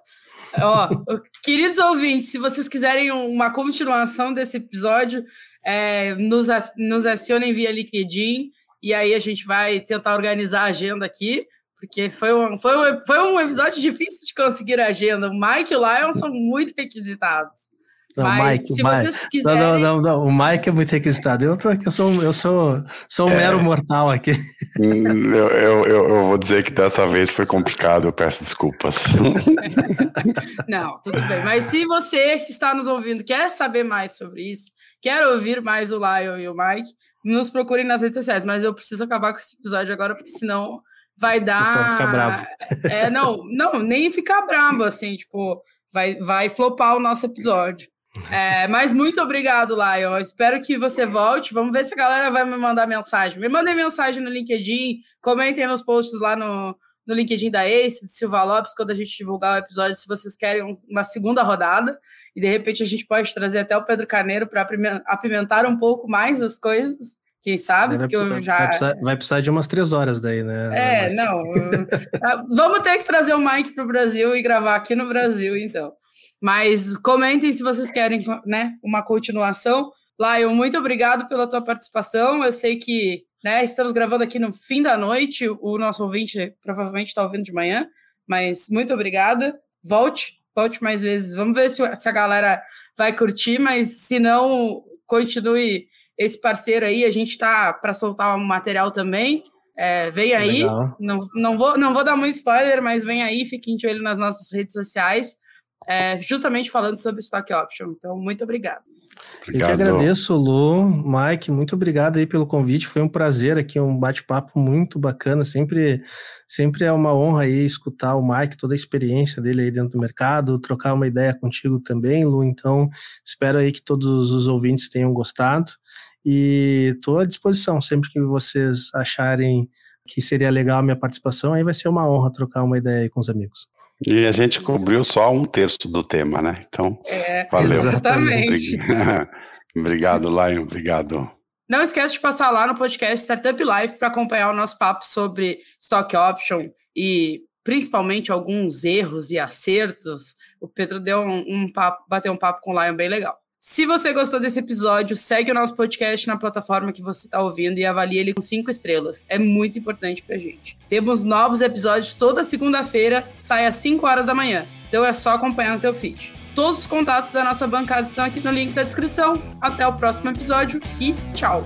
Ó, queridos ouvintes, se vocês quiserem uma continuação desse episódio, é, nos, nos acionem via LinkedIn e aí a gente vai tentar organizar a agenda aqui, porque foi um, foi um, foi um episódio difícil de conseguir a agenda. O Mike e o Lion são muito requisitados. Não, Mas Mike, se vocês quiserem... Não, não, não, o Mike é muito requisitado. Eu tô aqui, eu sou, eu sou, sou um é... mero mortal aqui. Hum, eu, eu, eu, vou dizer que dessa vez foi complicado, eu peço desculpas. não, tudo bem. Mas se você que está nos ouvindo quer saber mais sobre isso, quer ouvir mais o Lion e o Mike, nos procurem nas redes sociais. Mas eu preciso acabar com esse episódio agora, porque senão vai dar. Só ficar bravo. É, não, não, nem ficar bravo, assim, tipo, vai, vai flopar o nosso episódio. É, mas muito obrigado, Lion. Espero que você volte. Vamos ver se a galera vai me mandar mensagem. Me mandem mensagem no LinkedIn, comentem nos posts lá no, no LinkedIn da Ace, de Silva Lopes, quando a gente divulgar o episódio, se vocês querem uma segunda rodada. E de repente a gente pode trazer até o Pedro Carneiro para apimentar um pouco mais as coisas. Quem sabe? Vai precisar, já... vai, precisar, vai precisar, de umas três horas daí, né? É, não. Vamos ter que trazer o Mike para o Brasil e gravar aqui no Brasil, então. Mas comentem se vocês querem né, uma continuação. Lion, muito obrigado pela tua participação. Eu sei que né, estamos gravando aqui no fim da noite. O nosso ouvinte provavelmente está ouvindo de manhã, mas muito obrigada. Volte, volte mais vezes. Vamos ver se, se a galera vai curtir, mas se não, continue esse parceiro aí, a gente está para soltar um material também. É, vem aí, não, não, vou, não vou dar muito spoiler, mas vem aí, fiquem de olho nas nossas redes sociais, é, justamente falando sobre Stock Option. Então, muito obrigado. Obrigado. Eu que agradeço, Lu, Mike, muito obrigado aí pelo convite, foi um prazer aqui, um bate-papo muito bacana, sempre, sempre é uma honra aí escutar o Mike, toda a experiência dele aí dentro do mercado, trocar uma ideia contigo também, Lu, então espero aí que todos os ouvintes tenham gostado. E estou à disposição, sempre que vocês acharem que seria legal a minha participação, aí vai ser uma honra trocar uma ideia aí com os amigos. E a gente cobriu só um terço do tema, né? Então, é, valeu. Exatamente. Obrigado, Lion. Obrigado. Não esquece de passar lá no podcast Startup Life para acompanhar o nosso papo sobre stock option e principalmente alguns erros e acertos. O Pedro deu um, um papo, bateu um papo com o Lion bem legal. Se você gostou desse episódio, segue o nosso podcast na plataforma que você está ouvindo e avalie ele com cinco estrelas. É muito importante pra gente. Temos novos episódios toda segunda-feira, sai às 5 horas da manhã. Então é só acompanhar no teu feed. Todos os contatos da nossa bancada estão aqui no link da descrição. Até o próximo episódio e tchau!